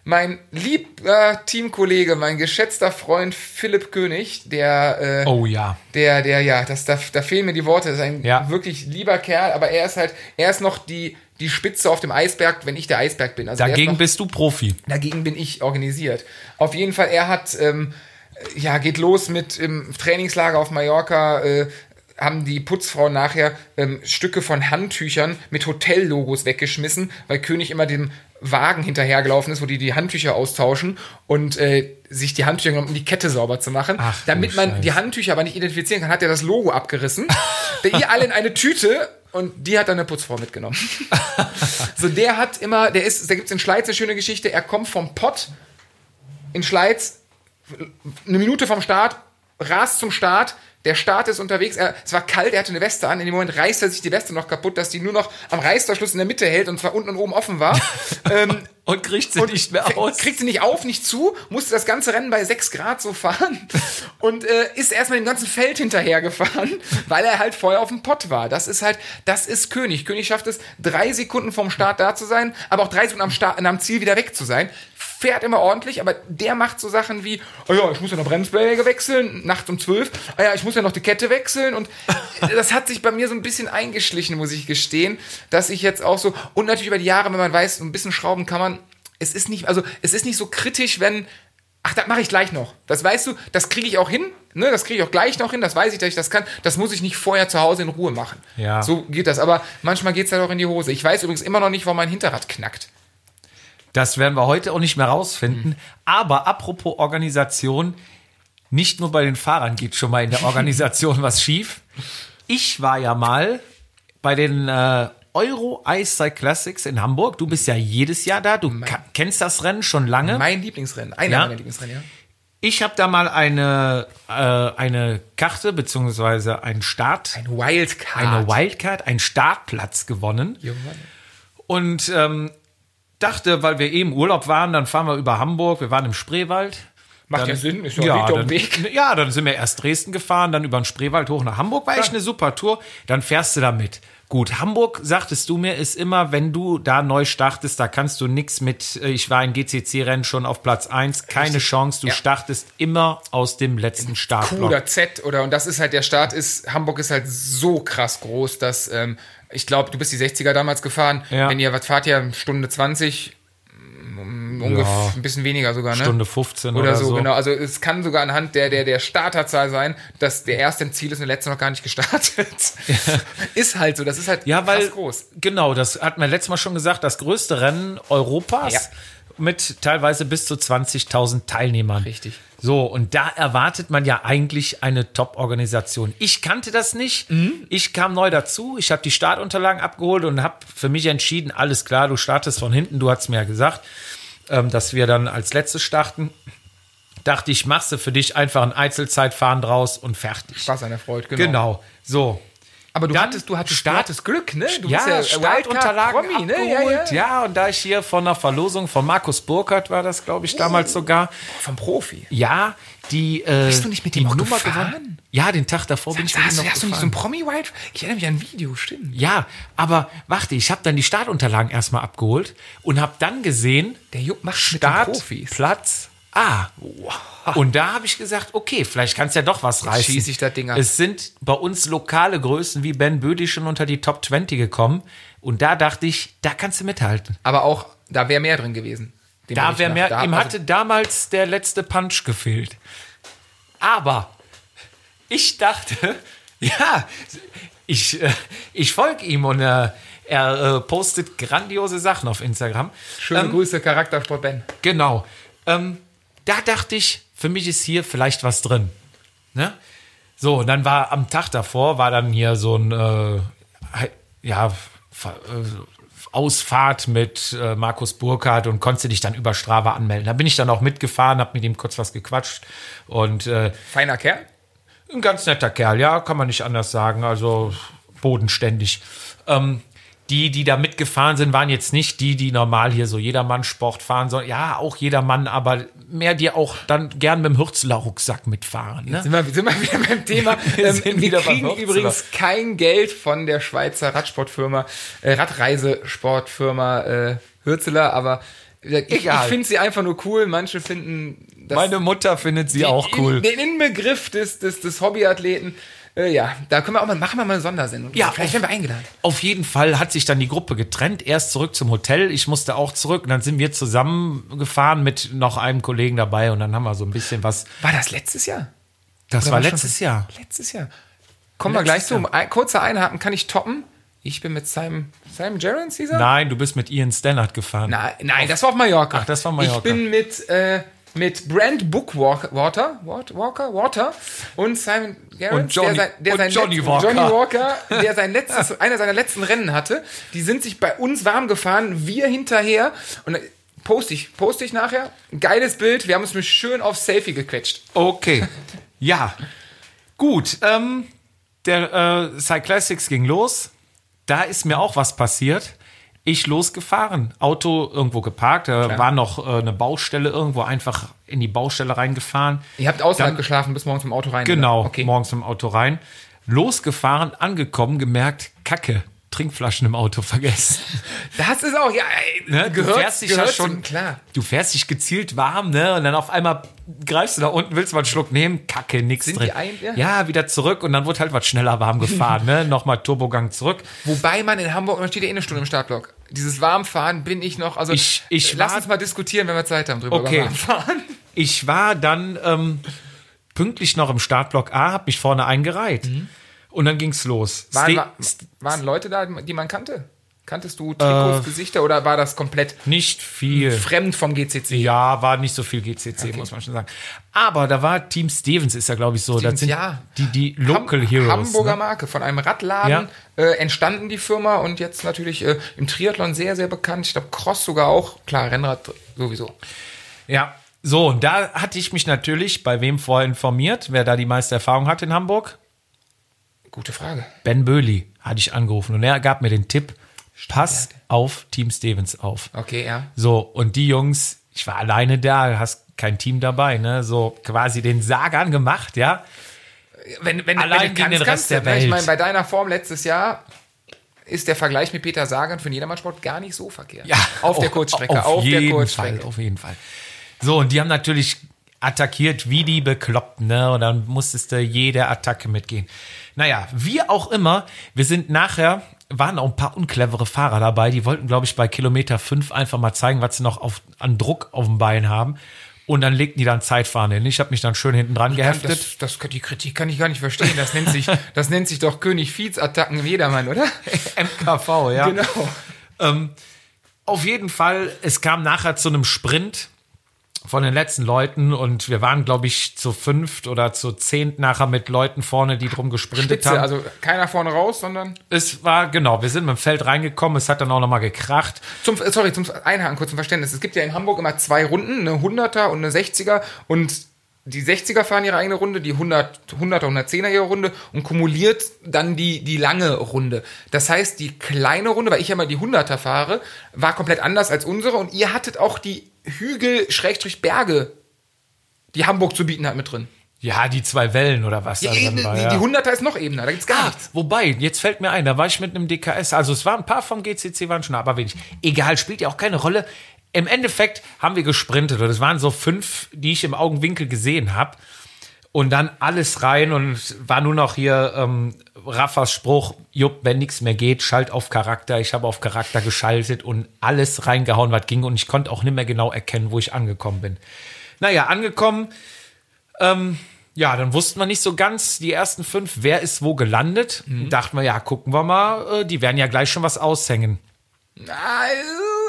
mein lieber Teamkollege, mein geschätzter Freund Philipp König, der, äh, Oh ja. der, der, ja, das, da, da fehlen mir die Worte, das ist ein Ja. wirklich lieber Kerl, aber er ist halt, er ist noch die, die Spitze auf dem Eisberg, wenn ich der Eisberg bin. Also Dagegen noch, bist du Profi. Dagegen bin ich organisiert. Auf jeden Fall, er hat, ähm, ja, geht los mit im Trainingslager auf Mallorca, äh, haben die Putzfrauen nachher ähm, Stücke von Handtüchern mit Hotellogos weggeschmissen, weil König immer dem Wagen hinterhergelaufen ist, wo die die Handtücher austauschen und äh, sich die Handtücher genommen, um die Kette sauber zu machen. Ach, Damit man Scheiße. die Handtücher aber nicht identifizieren kann, hat er das Logo abgerissen. der ihr alle in eine Tüte und die hat dann eine Putzfrau mitgenommen. so, der hat immer, der ist, da gibt's in Schleiz eine schöne Geschichte, er kommt vom Pott in Schleiz, eine Minute vom Start, rast zum Start, der Start ist unterwegs, er, es war kalt, er hatte eine Weste an, in dem Moment reißt er sich die Weste noch kaputt, dass die nur noch am Reißverschluss in der Mitte hält und zwar unten und oben offen war. ähm, Und kriegt sie nicht mehr aus. Kriegt sie nicht auf, nicht zu, musste das ganze Rennen bei 6 Grad so fahren und äh, ist erstmal dem ganzen Feld hinterhergefahren, weil er halt vorher auf dem Pott war. Das ist halt, das ist König. König schafft es, drei Sekunden vom Start da zu sein, aber auch drei Sekunden am, Start, am Ziel wieder weg zu sein. Fährt immer ordentlich, aber der macht so Sachen wie, oh ja, ich muss ja noch Bremsbeläge wechseln, nachts um 12, ah ja, ich muss ja noch die Kette wechseln und das hat sich bei mir so ein bisschen eingeschlichen, muss ich gestehen, dass ich jetzt auch so, und natürlich über die Jahre, wenn man weiß, so ein bisschen schrauben kann man, es ist nicht, also es ist nicht so kritisch, wenn, ach, das mache ich gleich noch. Das weißt du, das kriege ich auch hin, ne, das kriege ich auch gleich noch hin, das weiß ich, dass ich das kann. Das muss ich nicht vorher zu Hause in Ruhe machen. Ja. So geht das, aber manchmal geht es halt auch in die Hose. Ich weiß übrigens immer noch nicht, warum mein Hinterrad knackt. Das werden wir heute auch nicht mehr rausfinden. Aber apropos Organisation, nicht nur bei den Fahrern geht schon mal in der Organisation was schief. Ich war ja mal bei den äh, Euro Ice Cycle Classics in Hamburg. Du bist ja jedes Jahr da. Du ka- kennst das Rennen schon lange. Mein Lieblingsrennen, einer Ja? meiner Lieblingsrennen, ja. Ich habe da mal eine, äh, eine Karte beziehungsweise einen Start, Ein Wildcard. eine Wildcard, einen Startplatz gewonnen. Junge. Und ähm, dachte, weil wir im Urlaub waren, dann fahren wir über Hamburg. Wir waren im Spreewald. Macht Dann- ja Sinn, ist ja, ja, ja dann, am Weg. ja, dann sind wir erst Dresden gefahren, dann über den Spreewald hoch nach Hamburg. War echt eine super Tour. Dann fährst du da mit. Gut, Hamburg, sagtest du mir, ist immer, wenn du da neu startest, da kannst du nix mit, äh, ich war in GCC-Rennen schon auf Platz 1, keine Chance, du Ja. startest immer aus dem letzten Q Startblock. oder Z oder und das ist halt der Start ist Hamburg ist halt so krass groß, dass ähm, ich glaube, du bist die 60er damals gefahren. Ja. Wenn ihr was fahrt ihr Stunde 20 mm, ungefähr Ja. ein bisschen weniger sogar, ne? Stunde 15 oder, oder so, so. genau. Also es kann sogar anhand der der der Starterzahl sein, dass der erste im Ziel ist und der letzte noch gar nicht gestartet. ist halt so, das ist halt Ja, weil, groß. genau, das hatten wir letztes Mal schon gesagt, das größte Rennen Europas Ja. Mit teilweise bis zu 20.000 Teilnehmern. Richtig. So, und da erwartet man ja eigentlich eine Top-Organisation. Ich kannte das nicht. Mhm. Ich kam neu dazu. Ich habe die Startunterlagen abgeholt und habe für mich entschieden, alles klar, du startest von hinten. Du hast mir ja gesagt, ähm, dass wir dann als letztes starten. Dachte ich, machst du für dich einfach ein Einzelzeitfahren draus und fertig. Spaß an der Freude, genau. Genau. So. Aber du Dann hattest du hattest Start- hattest Glück, ne? Du ja, bist Startunterlagen Wildcard-Promi, ne? Ja, ja. Ja, und da ich hier von der Verlosung von Markus Burkhardt war das, glaube ich, damals sogar. Vom Profi. Ja, die äh, Bist du nicht mit dem Nummer gefahren? gewonnen. Ja, den Tag davor bin ich mit Hast, noch du- hast du nicht so ein gefahren. Promi-Wild? Ich erinnere mich an ein Video, stimmt. Ja, aber warte, ich habe dann die Startunterlagen erstmal abgeholt und habe dann gesehen, Der Jupp macht mit den Start, Profis. Platz A. Und da habe ich gesagt, okay, vielleicht kannst ja doch was reißen. schieß ich das Ding ab. Es sind bei uns lokale Größen wie Ben Bödi schon unter die Top 20 gekommen. Und da dachte ich, da kannst du mithalten. Aber auch, da wäre mehr drin gewesen. Da wäre mehr, Da- ihm also- hatte damals der letzte Punch gefehlt. Aber ich dachte, ja, ich, äh, ich folge ihm und äh, er äh, postet grandiose Sachen auf Instagram. Schöne Ähm, Grüße, Charaktersport Ben. Genau. Ähm, da dachte ich, für mich ist hier vielleicht was drin. Ne? So, und dann war am Tag davor, war dann hier so ein, äh, ja, äh, Ausfahrt mit äh, Markus Burkhardt und konntest dich dann über Strava anmelden. Da bin ich dann auch mitgefahren, habe mit ihm kurz was gequatscht und äh, Feiner Kerl. ein ganz netter Kerl, ja, kann man nicht anders sagen. Also bodenständig. Ähm, die, die da mitgefahren sind, waren jetzt nicht die, die normal hier so Jedermann-Sport fahren, sondern ja, auch Jedermann, aber mehr die auch dann gern mit dem Hürzler-Rucksack mitfahren. Ne? Sind wir, sind wir wieder beim Thema. Wir ähm, sind wir kriegen übrigens kein Geld von der Schweizer Radsportfirma, äh, Radreisesportfirma äh, Hürzeler, aber Ich, ich Egal. finde sie einfach nur cool. Manche finden das Meine Mutter findet sie auch cool. In, den Inbegriff des, des, des Hobbyathleten. Äh, ja, da können wir auch mal, machen wir mal eine Sondersendung. Ja, vielleicht werden wir eingeladen. Auf jeden Fall hat sich dann die Gruppe getrennt, erst zurück zum Hotel, ich musste auch zurück und dann sind wir zusammengefahren mit noch einem Kollegen dabei und dann haben wir so ein bisschen was. War das letztes Jahr? Das Oder war schon- letztes Jahr. Letztes Jahr. Kommen wir gleich zu. Um Ein, kurzer Einhaken kann ich toppen. Ich bin mit Simon, Simon Gerrans, dieser? Nein, du bist mit Ian Stannard gefahren. Nein, nein, das war auf Mallorca. Ach, das war Mallorca. Ich bin mit, äh, mit Brand Bookwalker, Water, Wat- Walker, Water und Simon Gerrans, Und Johnny- der sein, der und sein Johnny letzt- Walker. Johnny Walker, der sein letztes, einer seiner letzten Rennen hatte. Die sind sich bei uns warm gefahren, wir hinterher. Und poste ich, poste ich nachher. Geiles Bild. Wir haben uns mich schön auf Selfie gequetscht. Okay. Ja. Gut. Ähm, der äh, Cyclassics ging los. Da ist mir auch was passiert. Ich losgefahren, Auto irgendwo geparkt, da war noch äh, eine Baustelle irgendwo, einfach in die Baustelle reingefahren. Ihr habt außerhalb Dann- geschlafen, bis morgens im Auto rein. Genau? Okay. morgens im Auto rein. Losgefahren, angekommen, gemerkt, Kacke, Trinkflaschen im Auto vergessen. Das ist auch, ja, ey, Ne? gehört, du fährst dich ja schon, zum- klar. du fährst dich gezielt warm, ne? Und dann auf einmal greifst du da unten, willst mal einen Schluck nehmen, Kacke, nix Sind drin. ein- ja? ja. wieder zurück und dann wurde halt was schneller warm gefahren, ne? Nochmal Turbogang zurück. Wobei man in Hamburg, man steht ja eh eine Stunde im Startblock. Dieses Warmfahren bin ich noch, also Ich- ich lass war- uns mal diskutieren, wenn wir Zeit haben drüber Okay. über Warmfahren. Ich war dann ähm, pünktlich noch im Startblock A, hab mich vorne eingereiht. Und dann ging's los. Waren, war, waren Leute da, die man kannte? Kanntest du Äh. Trikots, Gesichter oder war das komplett nicht viel. fremd vom GCC? Ja, war nicht so viel GCC, muss man schon sagen. Aber da war Team Stevens, ist ja, glaube ich, so. Stevens, das sind ja. die, die Local Ham- Heroes. Hamburger ne? Marke, von einem Radladen äh, entstanden die Firma und jetzt natürlich äh, im Triathlon sehr, sehr bekannt. Ich glaube, Cross sogar auch. Klar, Rennrad sowieso. Ja. So, und da hatte ich mich natürlich bei wem vorher informiert, wer da die meiste Erfahrung hat in Hamburg. Gute Frage. Ben Böhli hatte ich angerufen und er gab mir den Tipp, pass auf Team Stevens auf. Okay, ja. So, und die Jungs, ich war alleine da, hast kein Team dabei, ne? So quasi den Sagan gemacht, ja. Wenn, wenn, Allein wenn du gegen den Rest der ne? Ich Welt. meine, bei deiner Form letztes Jahr ist der Vergleich mit Peter Sagan für den Jedermannsport gar nicht so verkehrt. Ja, auf der auf- Kurzstrecke, auf, auf, der jeden Kurzstrecke. Fall, auf jeden Fall. So, und die haben natürlich attackiert wie die Bekloppten, ne? Und dann musstest du jede Attacke mitgehen. Naja, wie auch immer, wir sind nachher, waren auch ein paar unclevere Fahrer dabei, die wollten, glaube ich, bei Kilometer 5 einfach mal zeigen, was sie noch auf, an Druck auf dem Bein haben. Und dann legten die dann Zeitfahren hin. Ich habe mich dann schön hinten dran geheftet. Das, das, die Kritik kann ich gar nicht verstehen. Das nennt sich, das nennt sich doch König Fietz Attacken im Jedermann, oder? MKV, ja. Genau. Ähm, auf jeden Fall, es kam nachher zu einem Sprint von den letzten Leuten und wir waren, glaube ich, zu fünft oder zu zehnt nachher mit Leuten vorne, die drum gesprintet Spitze, haben. also keiner vorne raus, sondern es war, genau, wir sind mit dem Feld reingekommen, es hat dann auch nochmal gekracht. zum, äh, sorry, zum Einhaken kurz zum Verständnis. Es gibt ja in Hamburg immer zwei Runden, eine 100er und eine 60er und die 60er fahren ihre eigene Runde, die 100, 100er, 110er ihre Runde und kumuliert dann die, die lange Runde. Das heißt, die kleine Runde, weil ich ja mal die 100er fahre, war komplett anders als unsere und ihr hattet auch die Hügel-Berge, die Hamburg zu bieten hat, mit drin. Ja, die zwei Wellen oder was da Die, drin die, war. die, ja. die 100er ist noch ebener, da gibt's gar Ah, nichts. wobei, jetzt fällt mir ein, da war ich mit einem DKS. Also es waren ein paar vom GCC, waren schon, aber wenig. Egal, spielt ja auch keine Rolle. Im Endeffekt haben wir gesprintet und es waren so fünf, die ich im Augenwinkel gesehen habe. Und dann alles rein und war nur noch hier ähm, Raffas Spruch, Jupp, wenn nichts mehr geht, schalt auf Charakter. Ich habe auf Charakter geschaltet und alles reingehauen, was ging. Und ich konnte auch nicht mehr genau erkennen, wo ich angekommen bin. Naja, angekommen, ähm, ja, dann wussten wir nicht so ganz, die ersten fünf, wer ist wo gelandet. Dachten wir, ja, gucken wir mal, äh, die werden ja gleich schon was aushängen. Ah,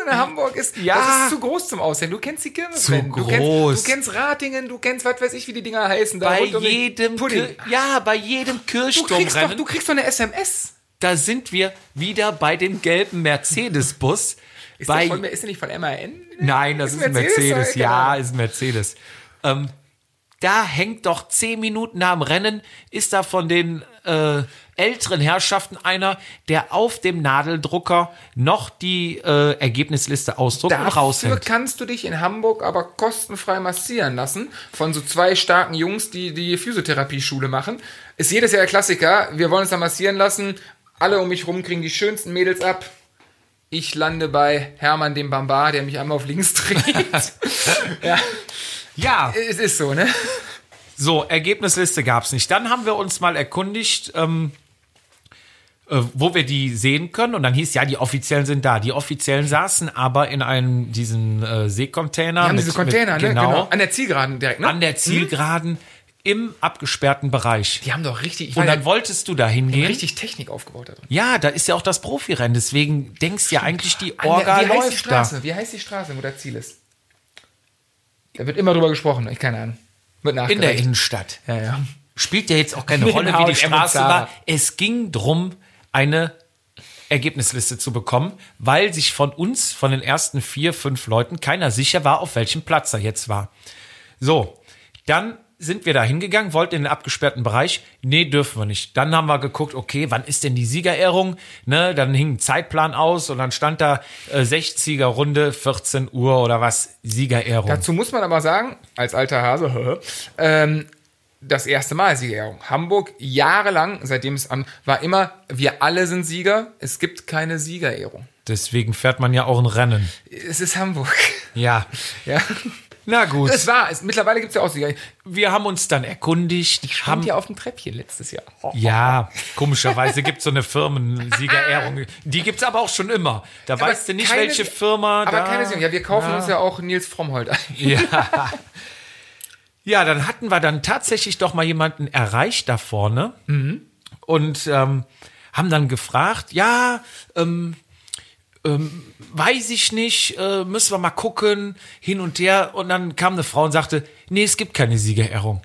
Hamburg ist, Ja. das ist zu groß zum Aussehen. Du kennst die Kirmesrennen. Zu Du kennst, du kennst Ratingen, du kennst, was weiß ich, wie die Dinger heißen. Da Bei um jedem. Kir- ja, bei jedem Du kriegst, doch, Kirchturmrennen, du kriegst doch eine SMS. da sind wir wieder bei dem gelben Mercedes-Bus. Ist, Bei, der von, ist der nicht von MAN? nein, das ist, Ist ein Mercedes, Mercedes. ja, genau. ist ein Mercedes. Ähm, da hängt doch zehn Minuten dem Rennen, ist da von den äh, älteren Herrschaften einer, der auf dem Nadeldrucker noch die äh, Ergebnisliste ausdruckt und Dafür raushängt. kannst du dich in Hamburg aber kostenfrei massieren lassen von so zwei starken Jungs, die die Physiotherapie-Schule machen. Ist jedes Jahr der Klassiker. Wir wollen uns da massieren lassen. Alle um mich rum kriegen die schönsten Mädels ab. Ich lande bei Hermann dem Bambar, der mich einmal auf links dreht. ja, Ja, es ist so, ne? so, Ergebnisliste gab's nicht. Dann haben wir uns mal erkundigt, ähm, äh, wo wir die sehen können. Und dann hieß, ja, die Offiziellen sind da. Die Offiziellen saßen aber in einem, diesen äh, Seekontainer. Wir haben mit- diese Container, mit, ne? Genau, An der Zielgeraden direkt, ne? an der Zielgeraden im abgesperrten Bereich. Die haben doch richtig, ich Und dann ja wolltest du da hingehen. richtig Technik aufgebaut da drin. Ja, da ist ja auch das Profirennen. Deswegen denkst du ja eigentlich, die An der- Orga wie heißt die läuft da. Straße? Wie heißt die Straße, wo das Ziel ist? Da wird immer drüber gesprochen, ich keine Ahnung. Wird In der. Innenstadt. Ja, ja. Spielt ja jetzt auch keine Rolle, wie die Straße war. Es ging drum, eine Ergebnisliste zu bekommen, weil sich von uns, von den ersten vier, fünf Leuten, keiner sicher war, auf welchem Platz er jetzt war. So, dann sind wir da hingegangen, wollten in den abgesperrten Bereich. Nee, dürfen wir nicht. Dann haben wir geguckt, okay, wann ist denn die Siegerehrung? Ne, dann hing ein Zeitplan aus und dann stand da äh, 60er Runde, 14 Uhr oder was, Siegerehrung. Dazu muss man aber sagen, als alter Hase, ähm, das erste Mal Siegerehrung. Hamburg jahrelang, seitdem es an, war immer, wir alle sind Sieger, es gibt keine Siegerehrung. Deswegen fährt man ja auch ein Rennen. Es ist Hamburg. Ja. Ja. Na gut. Es war, es, mittlerweile gibt es ja auch Sieger. Wir haben uns dann erkundigt. Stand haben, ja auf dem Treppchen letztes Jahr. ja, komischerweise gibt es so eine Firmensiegerehrung. Die gibt es aber auch schon immer. Da weißt du nicht, keine- welche Firma. Aber da, keine Sieger. Ja, wir kaufen uns ja auch Nils Frommholt ein. Ja. ja, dann hatten wir dann tatsächlich doch mal jemanden erreicht da vorne und ähm, haben dann gefragt, ja, ähm, ähm, weiß ich nicht, äh, müssen wir mal gucken, hin und her. Und dann kam eine Frau und sagte, nee, es gibt keine Siegerehrung.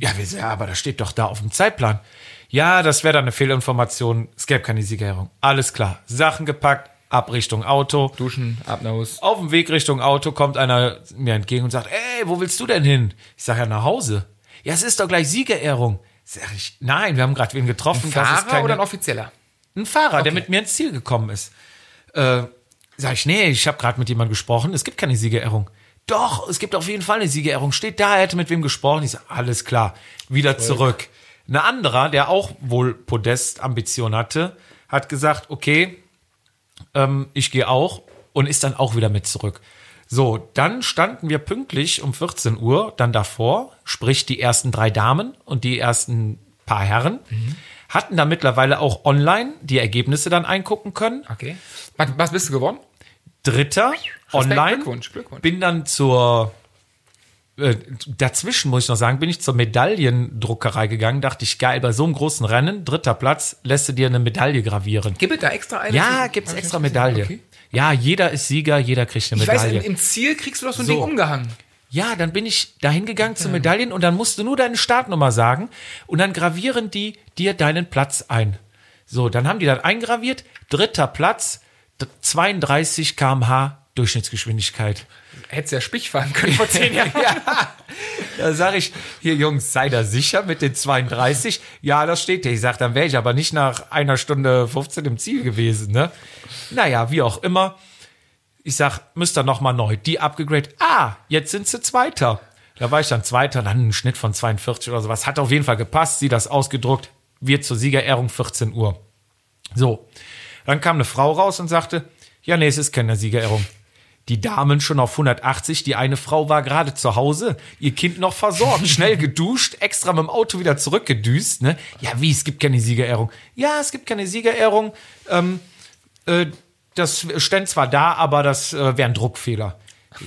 Ja, wir ja, aber das steht doch da auf dem Zeitplan. Ja, das wäre dann eine Fehlinformation. Es gäbe keine Siegerehrung. Alles klar. Sachen gepackt, ab Richtung Auto. Duschen, ab nach Haus. Auf dem Weg Richtung Auto kommt einer mir entgegen und sagt, ey, wo willst du denn hin? Ich sage ja nach Hause. Ja, es ist doch gleich Siegerehrung. Sag ich, nein, wir haben gerade wen getroffen. ist Fahrer keine, oder ein Offizieller? ein Fahrer, der mit mir ins Ziel gekommen ist. Äh, sag ich, nee, ich habe gerade mit jemandem gesprochen, es gibt keine Siegerehrung. Doch, es gibt auf jeden Fall eine Siegerehrung. Steht da, er hätte mit wem gesprochen. Ich sag, alles klar, wieder zurück. Ein anderer, der auch wohl Podestambition hatte, hat gesagt, okay, ähm, ich gehe auch und ist dann auch wieder mit zurück. So, dann standen wir pünktlich um 14 Uhr dann davor, sprich die ersten drei Damen und die ersten paar Herren, hatten da mittlerweile auch online die Ergebnisse dann eingucken können. Okay. Was, was bist du geworden? Dritter online. Glückwunsch, Glückwunsch. Bin dann zur äh, dazwischen muss ich noch sagen, bin ich zur Medaillendruckerei gegangen, dachte ich, geil, bei so einem großen Rennen, dritter Platz, lässt du dir eine Medaille gravieren. Gibt es da extra eine? Ja, Hab ich extra. Medaille. Okay. Ja, jeder ist Sieger, jeder kriegt eine Ich weiß, Medaille. im, im Ziel kriegst du doch so ein So. Ding umgehangen. Ja, dann bin ich dahin gegangen zu Medaillen und dann musst du nur deine Startnummer sagen und dann gravieren die dir deinen Platz ein. So, dann haben die dann eingraviert, dritter Platz, d- 32 km/h Durchschnittsgeschwindigkeit. Hättest ja Spich fahren können vor zehn Jahren. Da sage ich, hier Jungs, sei da sicher mit den 32. Ja, das steht hier. Ich sage, dann wäre ich aber nicht nach einer Stunde 15 im Ziel gewesen. Ne? Naja, wie auch immer. Ich sag, müsst ihr noch mal neu. Die abgegradet. Ah, jetzt sind sie Zweiter. Da war ich dann Zweiter, dann ein Schnitt von 42 oder sowas. Hat auf jeden Fall gepasst. Sie das ausgedruckt. Wird zur Siegerehrung 14 Uhr. So. Dann kam eine Frau raus und sagte, ja, nee, es ist keine Siegerehrung. Die Damen schon auf 180, die eine Frau war gerade zu Hause, ihr Kind noch versorgt, schnell geduscht, extra mit dem Auto wieder zurückgedüst, ne? Ja, wie, es gibt keine Siegerehrung. Ja, es gibt keine Siegerehrung. Ähm, äh, das stand zwar da, aber das äh, wäre ein Druckfehler.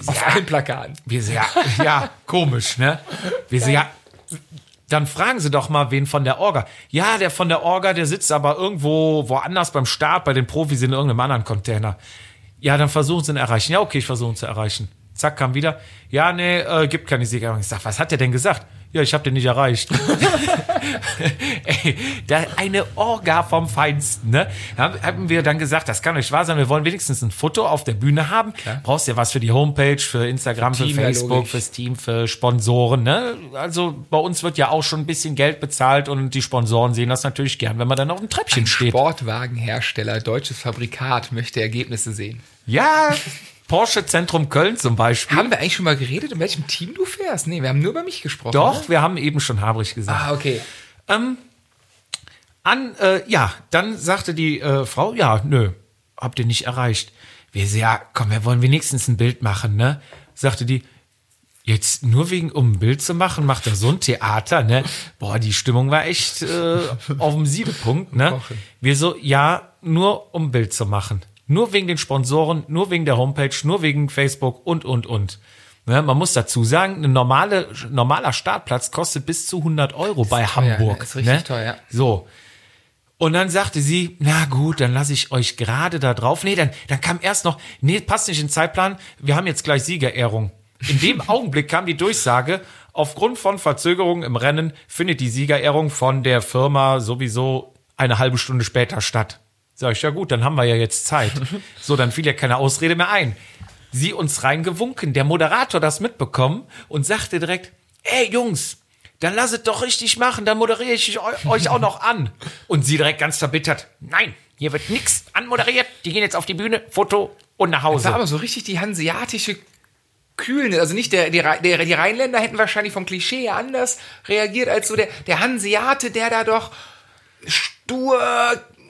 Auf allen Plakaten. Wir so, ja, ja, komisch, ne? Wir so, ja, dann fragen Sie doch mal wen von der Orga. Ja, der von der Orga, der sitzt aber irgendwo woanders beim Start, bei den Profis in irgendeinem anderen Container. Ja, dann versuchen Sie ihn erreichen. Ja, okay, ich versuche ihn zu erreichen. Zack, kam wieder. Ja, nee, äh, gibt keine Siegerehrung. Ich sag, was hat der denn gesagt? Ja, ich habe den nicht erreicht. Ey, da eine Orga vom Feinsten, ne? Haben, wir dann gesagt, das kann nicht wahr sein. Wir wollen wenigstens ein Foto auf der Bühne haben. Brauchst ja was für die Homepage, für Instagram, für Team, ja, Facebook, logisch. fürs Team, für Sponsoren, ne? Also bei uns wird ja auch schon ein bisschen Geld bezahlt und die Sponsoren sehen das natürlich gern, wenn man dann auf dem Treppchen steht. Sportwagenhersteller, deutsches Fabrikat, möchte Ergebnisse sehen. Ja, Porsche Zentrum Köln zum Beispiel. Haben wir eigentlich schon mal geredet, in welchem Team du fährst? Nee, wir haben nur über mich gesprochen. Doch, Ne? wir haben eben schon Habrich gesagt. Ah, okay. An, äh, ja, dann sagte die äh, Frau, ja, nö, habt ihr nicht erreicht. Wir so, ja, komm, wir wollen wenigstens ein Bild machen, ne? Sagte die, jetzt nur wegen, um ein Bild zu machen, macht er so ein Theater, ne? Boah, die Stimmung war echt äh, auf dem Siedepunkt, ne? Wir so, ja, nur um ein Bild zu machen. Nur wegen den Sponsoren, nur wegen der Homepage, nur wegen Facebook und, und, und. Ne, man muss dazu sagen, ein normale, normaler Startplatz kostet bis zu 100 Euro bei teuer, Hamburg. Ist richtig ne? teuer, ja. So. Und dann sagte sie, na gut, dann lasse ich euch gerade da drauf. Nee, dann, dann kam erst noch, nee, passt nicht in den Zeitplan, wir haben jetzt gleich Siegerehrung. In dem Augenblick kam die Durchsage, aufgrund von Verzögerungen im Rennen findet die Siegerehrung von der Firma sowieso eine halbe Stunde später statt. Sag ich, ja gut, dann haben wir ja jetzt Zeit. So, dann fiel ja keine Ausrede mehr ein. Sie uns reingewunken, der Moderator das mitbekommen und sagte direkt, ey Jungs, dann lasst doch richtig machen, dann moderiere ich eu- euch auch noch an. Und sie direkt ganz verbittert, nein, hier wird nix anmoderiert, die gehen jetzt auf die Bühne, Foto und nach Das Hause. war aber so richtig die hanseatische Kühlnis. Also nicht der, die, Rhe- der, die Rheinländer hätten wahrscheinlich vom Klischee her anders reagiert als so der, der Hanseate, der da doch stur,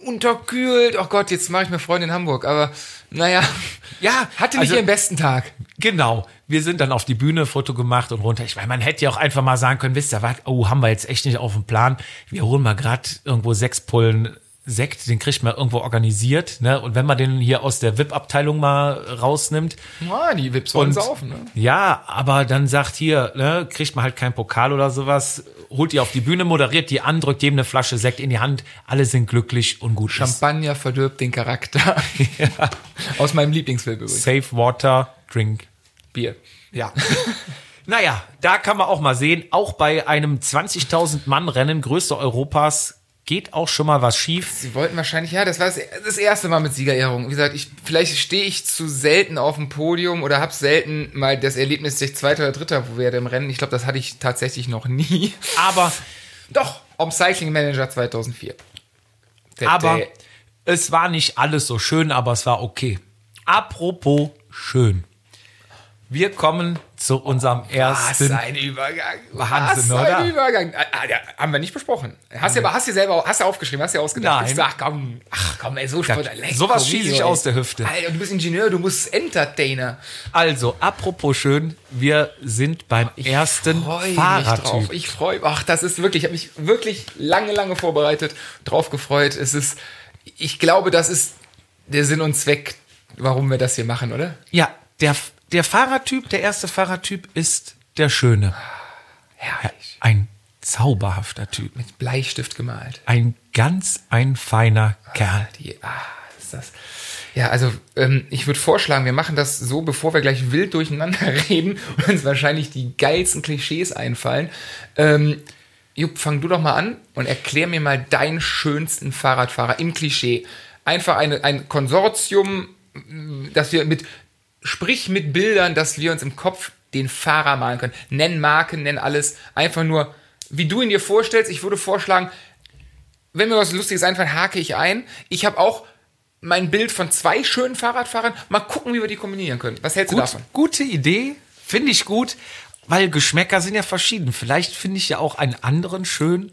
unterkühlt. Oh Gott, jetzt mache ich mir Freunde in Hamburg. Aber naja, Ja, hatte nicht also- ihren besten Tag. Genau. Wir sind dann auf die Bühne, Foto gemacht und runter. Ich meine, man hätte ja auch einfach mal sagen können, wisst ihr was, oh, haben wir jetzt echt nicht auf dem Plan. Wir holen mal gerade irgendwo sechs Pullen Sekt, den kriegt man irgendwo organisiert. Ne? Und wenn man den hier aus der VIP-Abteilung mal rausnimmt, Ja, die Wips wollen Und- saufen. Ne? ja, aber dann sagt hier, ne, kriegt man halt keinen Pokal oder sowas, holt die auf die Bühne, moderiert die an, drückt jedem eine Flasche Sekt in die Hand, alle sind glücklich und gut ist. Champagner verdirbt den Charakter. Aus meinem Lieblingsfilm übrigens. Safe Water, Drink. Bier. Ja. naja, da kann man auch mal sehen, auch bei einem 20.000 Mann Rennen, größte Europas, geht auch schon mal was schief. Sie wollten wahrscheinlich, ja, das war das, das erste Mal mit Siegerehrung. Wie gesagt, ich, vielleicht stehe ich zu selten auf dem Podium oder habe selten mal das Erlebnis, dass ich Zweiter oder Dritter werde im Rennen. Ich glaube, das hatte ich tatsächlich noch nie. Aber, Doch, am Cycling Manager 2004. Der- aber der- es war nicht alles so schön, aber es war okay. Apropos schön. Wir kommen zu unserem Was ersten. ein Übergang. Wahnsinn, Was oder? ein Übergang. Ah, ah, ja, haben wir nicht besprochen. Hast du aber hast selber hast du aufgeschrieben, hast du ausgedacht. Nein. Ich sag, komm, ach komm, ey, so spät. sowas schieße ich aus der Hüfte. Alter, du bist Ingenieur, du musst Entertainer. Also, apropos schön, wir sind beim ersten mich drauf. Fahrradtyp. Ich freue Ach, das ist wirklich, ich habe mich wirklich lange, lange vorbereitet, drauf gefreut. Es ist, ich glaube, das ist der Sinn und Zweck, warum wir das hier machen, oder? Ja, der, der Fahrradtyp, der erste Fahrradtyp ist der schöne. Herrlich. Ein zauberhafter Typ. Mit Bleistift gemalt. Ein ganz ein feiner Kerl. Die, ah, ist das. Ja, also ähm, ich würde vorschlagen, wir machen das so, bevor wir gleich wild durcheinander reden und uns wahrscheinlich die geilsten Klischees einfallen. Ähm, Jupp, fang du doch mal an und erklär mir mal deinen schönsten Fahrradfahrer im Klischee. Einfach eine, ein Konsortium, mh, dass wir mit, sprich mit Bildern, dass wir uns im Kopf den Fahrer malen können. Nenn Marken, nenn alles. Einfach nur, wie du ihn dir vorstellst. Ich würde vorschlagen, wenn mir was Lustiges einfällt, hake ich ein. Ich habe auch mein Bild von zwei schönen Fahrradfahrern. Mal gucken, wie wir die kombinieren können. Was hältst du Gut, davon? gute Idee, finde ich gut, weil Geschmäcker sind ja verschieden. Vielleicht finde ich ja auch einen anderen schön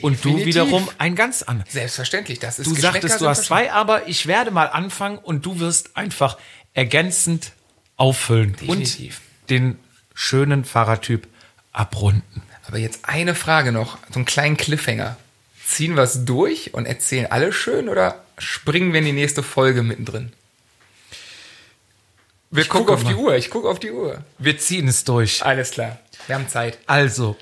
und du Definitiv. wiederum einen ganz anderen. Selbstverständlich, das ist Du Geschmäcker sagtest, du hast zwei, aber ich werde mal anfangen und du wirst einfach ergänzend auffüllen Definitiv. und den schönen Fahrradtyp abrunden. Aber jetzt eine Frage noch, so einen kleinen Cliffhanger. Ziehen wir es durch und erzählen alle schön oder springen wir in die nächste Folge mittendrin? Wir Ich gucke auf die Uhr, ich gucke auf die Uhr. Wir ziehen es durch. Alles klar, wir haben Zeit. Also,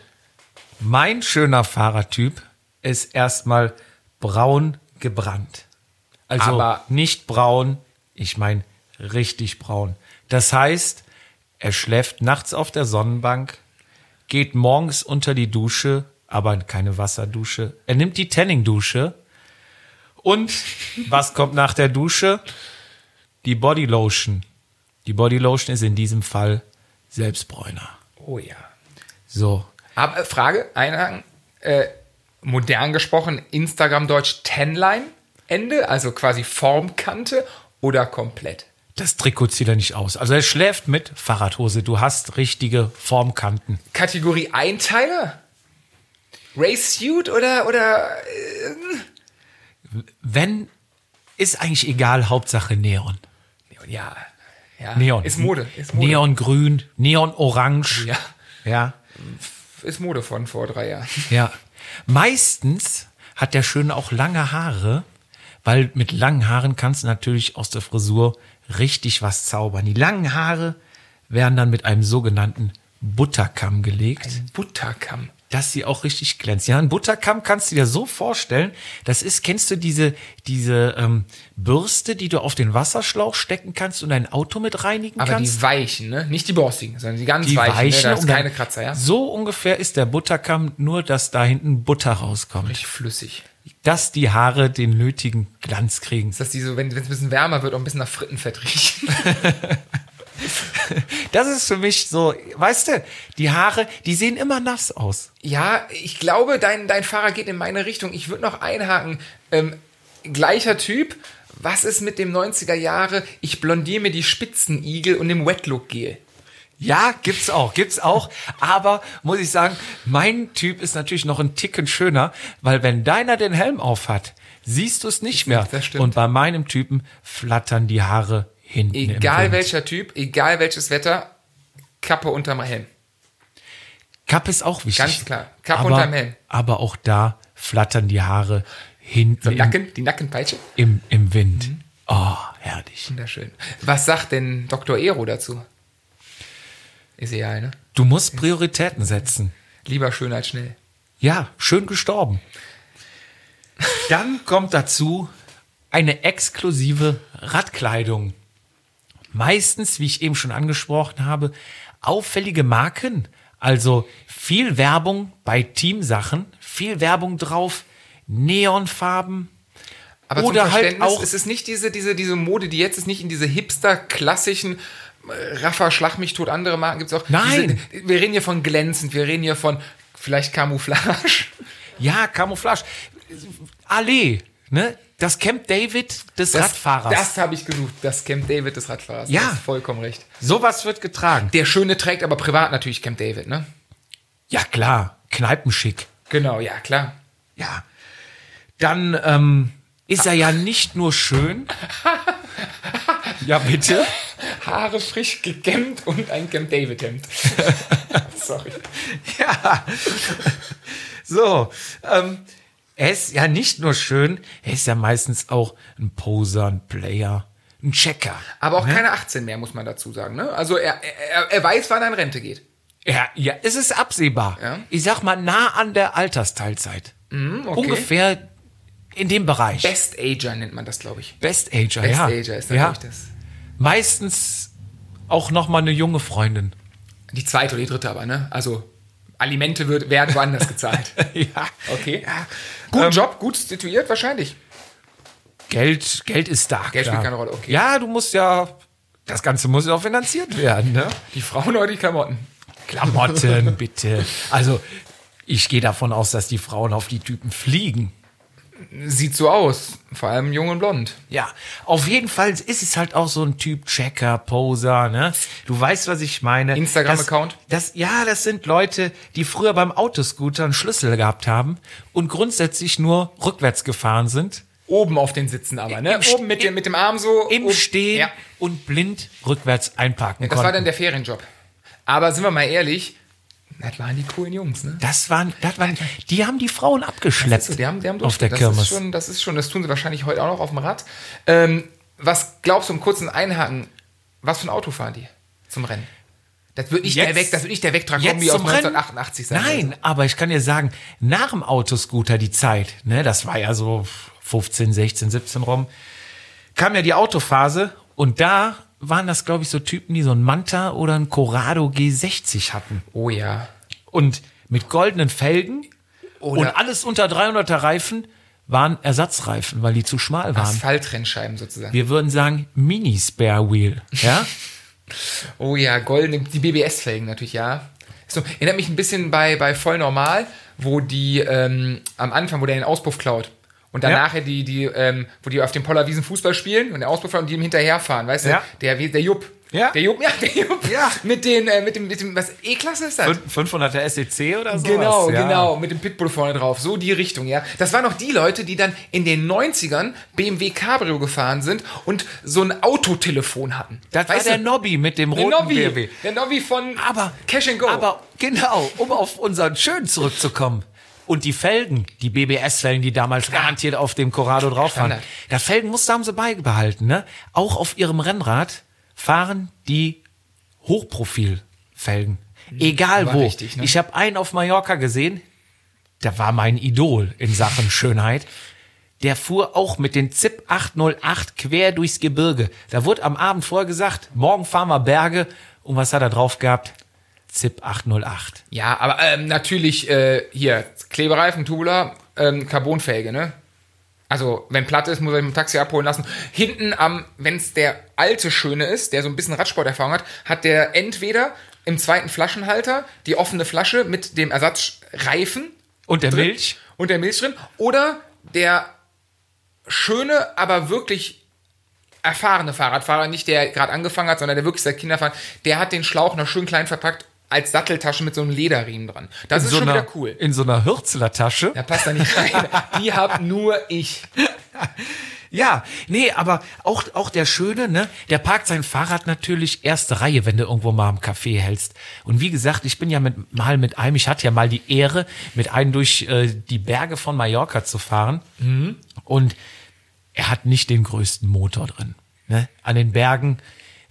mein schöner Fahrradtyp ist erstmal braun gebrannt. Also Aber- nicht braun, ich meine richtig braun. Das heißt, er schläft nachts auf der Sonnenbank, geht morgens unter die Dusche, aber keine Wasserdusche. Er nimmt die Tanning-Dusche. Und was kommt nach der Dusche? Die Bodylotion. Die Bodylotion ist in diesem Fall Selbstbräuner. Oh ja. So, Aber äh, Frage, Einhaken, äh, modern gesprochen, Instagram-Deutsch Tenline, Ende, also quasi Formkante oder komplett? Das Trikot zieht er nicht aus. Also er schläft mit Fahrradhose. Du hast richtige Formkanten. Kategorie Einteiler? Race Suit oder, oder Wenn ist eigentlich egal, Hauptsache Neon. Ja, ja. Neon. Ist Mode. Ist Mode. Neongrün, Neonorange. Ja. Ja. Ist Mode von vor drei Jahren. Ja. Meistens hat der Schöne auch lange Haare, weil mit langen Haaren kannst du natürlich aus der Frisur richtig was zaubern. Die langen Haare werden dann mit einem sogenannten Butterkamm gelegt, Butterkamm. dass sie auch richtig glänzt. Ja, ein Butterkamm kannst du dir so vorstellen, das ist, kennst du diese, diese ähm, Bürste, die du auf den Wasserschlauch stecken kannst und dein Auto mit reinigen Aber kannst? die weichen, ne? Nicht die borstigen, sondern die ganz die weichen. weichen, ne? Da ist keine Kratzer, ja? So ungefähr ist der Butterkamm, nur dass da hinten Butter rauskommt. Richtig flüssig. Dass die Haare den nötigen Glanz kriegen. Ist das die so, wenn es ein bisschen wärmer wird, auch ein bisschen nach Frittenfett riechen? Das ist für mich so, weißt du, die Haare, die sehen immer nass aus. ja, ich glaube, dein, dein Fahrer geht in meine Richtung. Ich würde noch einhaken. Ähm, gleicher Typ. Was ist mit dem 90er Jahre? Ich blondiere mir die Spitzenigel und dem Wetlook-Gel. Ja, gibt's auch, gibt's auch. Aber muss ich sagen, mein Typ ist natürlich noch ein Ticken schöner, weil wenn deiner den Helm auf hat, siehst du es nicht mehr. das stimmt. Und bei meinem Typen flattern die Haare hinten. Egal welcher Typ, egal welches Wetter, Kappe unterm Helm. Kappe ist auch wichtig. Ganz klar. Kappe aber, unterm Helm. Aber auch da flattern die Haare hinten So im, Nacken, die Nackenpeitsche. im, im Wind. Mhm. Oh, herrlich. Wunderschön. Was sagt denn Dr. Ero dazu? Ist egal, ne? Du musst Prioritäten setzen. Lieber schön als schnell. Ja, schön gestorben. Dann kommt dazu eine exklusive Radkleidung. Meistens, wie ich eben schon angesprochen habe, auffällige Marken. Also viel Werbung bei Teamsachen, viel Werbung drauf, Neonfarben. Aber Oder halt auch- es ist nicht diese, diese, diese Mode, die jetzt ist, nicht in diese hipster-klassischen äh, Raffa, Schlag mich tot, andere Marken gibt es auch. Nein. Diese, wir reden hier von glänzend, wir reden hier von vielleicht Camouflage. Ja, Camouflage. Allee, ne? Das Camp David des Radfahrers. Das habe ich gesucht, das Camp David des Radfahrers. Ja. Du hast vollkommen recht. Sowas wird getragen. Der Schöne trägt aber privat natürlich Camp David, ne? Ja, klar. Kneipenschick. Genau, ja, klar. Ja. Dann ähm, ist er ja nicht nur schön. ja, bitte. Haare frisch gekämmt und ein Camp David Hemd. Sorry. Ja. So. Ähm, er ist ja nicht nur schön, er ist ja meistens auch ein Poser, ein Player, ein Checker. Aber auch keine 18 mehr, muss man dazu sagen. Ne? Also er, er, er weiß, wann er in Rente geht. Ja, ja, es ist absehbar. Ja. Ich sag mal, nah an der Altersteilzeit. Mhm, okay. Ungefähr in dem Bereich. Best Ager nennt man das, glaube ich. Best Ager, Best ja. Ager ist dann, ja. das. Meistens auch noch mal eine junge Freundin. Die zweite oder die dritte aber, ne? Also Alimente wird, werden woanders gezahlt. ja. Okay. Guten Job, gut situiert wahrscheinlich. Geld, Geld ist da. Geld klar. spielt keine Rolle, okay. Ja, du musst ja, das Ganze muss ja auch finanziert werden, ne? Die Frauen oder die Klamotten? Klamotten, bitte. Also, ich gehe davon aus, dass die Frauen auf die Typen fliegen. Sieht so aus. Vor allem jung und blond. Ja, auf jeden Fall ist es halt auch so ein Typ Checker, Poser, ne? Du weißt, was ich meine. Instagram-Account? Das, das, ja, das sind Leute, die früher beim Autoscooter einen Schlüssel gehabt haben und grundsätzlich nur rückwärts gefahren sind. Oben auf den Sitzen aber, ne? Im Oben mit dem, mit dem Arm so. Im oben- Stehen Ja. und blind rückwärts einparken Das konnten. war dann der Ferienjob. Aber sind wir mal ehrlich, das waren die coolen Jungs, ne? das waren, das waren, die haben die Frauen abgeschleppt So, die haben, die haben auf der das Kirmes. Ist schon, das ist schon, das tun sie wahrscheinlich heute auch noch auf dem Rad. Ähm, was glaubst du, um kurzen Einhaken, was für ein Auto fahren die zum Rennen? Das wird nicht Jetzt- der weg, das wird nicht der Vectra-Kombi aus zum Rennen? 1988 sein. Nein, aber ich kann dir sagen, nach dem Autoscooter die Zeit, ne, das war ja so 15, 16, 17 rum, kam ja die Autophase und da waren das, glaube ich, so Typen, die so ein Manta oder ein Corrado G60 hatten. Oh ja. Und mit goldenen Felgen Oder- und alles unter 300er Reifen waren Ersatzreifen, weil die zu schmal waren. Asphaltrennscheiben sozusagen. Wir würden sagen Mini Spare Wheel, ja? Oh ja, goldene, die BBS-Felgen natürlich, ja. So, erinnert mich ein bisschen bei, bei Voll Normal, wo die ähm, am Anfang, wo der den Auspuff klaut Und danach ja. die, die, ähm, wo die auf dem Pollerwiesen Fußball spielen und der Auspuff und die ihm hinterherfahren, weißt Ja. du? Der, der Jupp. Ja. Der Jupp, ja, der Jupp. Ja. Mit den, äh, mit dem, mit dem, was, E-Klasse ist das? 500er SEC oder so? Genau, ja. genau, mit dem Pitbull vorne drauf. So die Richtung, ja. Das waren noch die Leute, die dann in den 90ern BMW Cabrio gefahren sind und so ein Autotelefon hatten. Das war Weißt der du? Nobby mit dem Der roten Nobby. BMW. Der Nobby von Aber Cash and Go. Aber genau, um auf unseren Schön zurückzukommen. Und die Felgen, die BBS-Felgen, die damals garantiert auf dem Corrado drauf waren. Da Felgenmuster haben sie beibehalten, ne? Auch auf ihrem Rennrad fahren die Hochprofilfelgen. Egal war wo. richtig, ne? Ich habe einen auf Mallorca gesehen, der war mein Idol in Sachen Schönheit. Der fuhr auch mit den ZIP 808 quer durchs Gebirge. Da wurde am Abend vorher gesagt, morgen fahren wir Berge. Und was hat er drauf gehabt? ZIP 808. Ja, aber ähm, natürlich äh, hier Klebereifen, Tubular, ähm, Carbonfelge, ne? Also, wenn platt ist, muss er im Taxi abholen lassen. Hinten am, wenn es der alte Schöne ist, der so ein bisschen Radsporterfahrung hat, hat der entweder im zweiten Flaschenhalter die offene Flasche mit dem Ersatzreifen Und der drin Milch? und der Milch drin oder der schöne, aber wirklich erfahrene Fahrradfahrer, nicht der gerade angefangen hat, sondern der wirklich seit Kinderfahren, der hat den Schlauch noch schön klein verpackt als Satteltasche mit so einem Lederriemen dran. Das ist so schon einer, wieder cool. In so einer Hürzler-Tasche. Da passt da nicht rein. Die hab nur ich. Ja, nee, aber auch, auch der Schöne, ne, der parkt sein Fahrrad natürlich erste Reihe, wenn du irgendwo mal am Café hältst. Und wie gesagt, ich bin ja mit, mal mit einem, ich hatte ja mal die Ehre, mit einem durch äh, die Berge von Mallorca zu fahren. Und er hat nicht den größten Motor drin. Ne? An den Bergen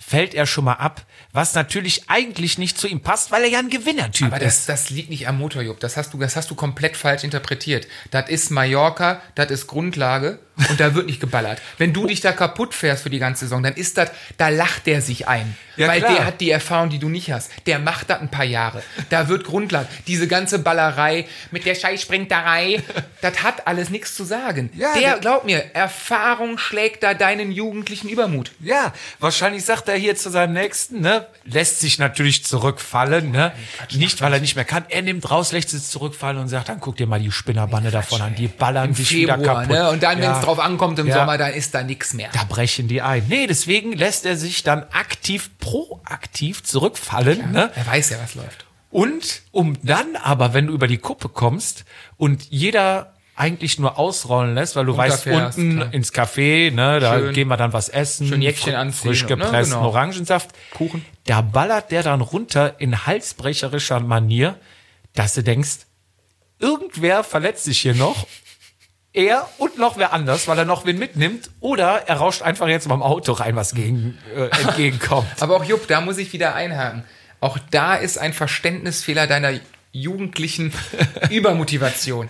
fällt er schon mal ab, was natürlich eigentlich nicht zu ihm passt, weil er ja ein Gewinnertyp Aber das, ist. das liegt nicht am Motorjupp. Das hast du, das hast du komplett falsch interpretiert. Das ist Mallorca, das ist Grundlage und da wird nicht geballert. Wenn du dich da kaputt fährst für die ganze Saison, dann ist das, da lacht der sich ein. Ja, weil klar. der hat die Erfahrung, die du nicht hast. Der macht das ein paar Jahre. Da wird Grundlage. Diese ganze Ballerei mit der Scheißsprinterei, das hat alles nichts zu sagen. Ja, der, glaub mir, Erfahrung schlägt da deinen jugendlichen Übermut. Ja, wahrscheinlich sagt er hier zu seinem Nächsten, ne, lässt sich natürlich zurückfallen, ne, nicht weil er nicht mehr kann. Er nimmt raus, lässt sich zurückfallen und sagt, dann guck dir mal die Spinnerbande davon an, die ballern sich wieder Februar, kaputt. ne? Und dann, Ja. es drauf ankommt im Ja. Sommer, dann ist da nichts mehr. Da brechen die ein. Nee, deswegen lässt er sich dann aktiv, proaktiv zurückfallen. Ne? Er weiß ja, was läuft. Und um dann aber, wenn du über die Kuppe kommst und jeder eigentlich nur ausrollen lässt, weil du weißt, unten klar. ins Café, ne, da Schön- gehen wir dann was essen. schön Jäckchen anziehen, Frisch ne, gepressten genau. Orangensaft. Kuchen. Da ballert der dann runter in halsbrecherischer Manier, dass du denkst, irgendwer verletzt sich hier noch. Er und noch wer anders, weil er noch wen mitnimmt. Oder er rauscht einfach jetzt beim Auto rein, was gegen, äh, entgegenkommt. Aber auch Jupp, da muss ich wieder einhaken. Auch da ist ein Verständnisfehler deiner jugendlichen Übermotivation.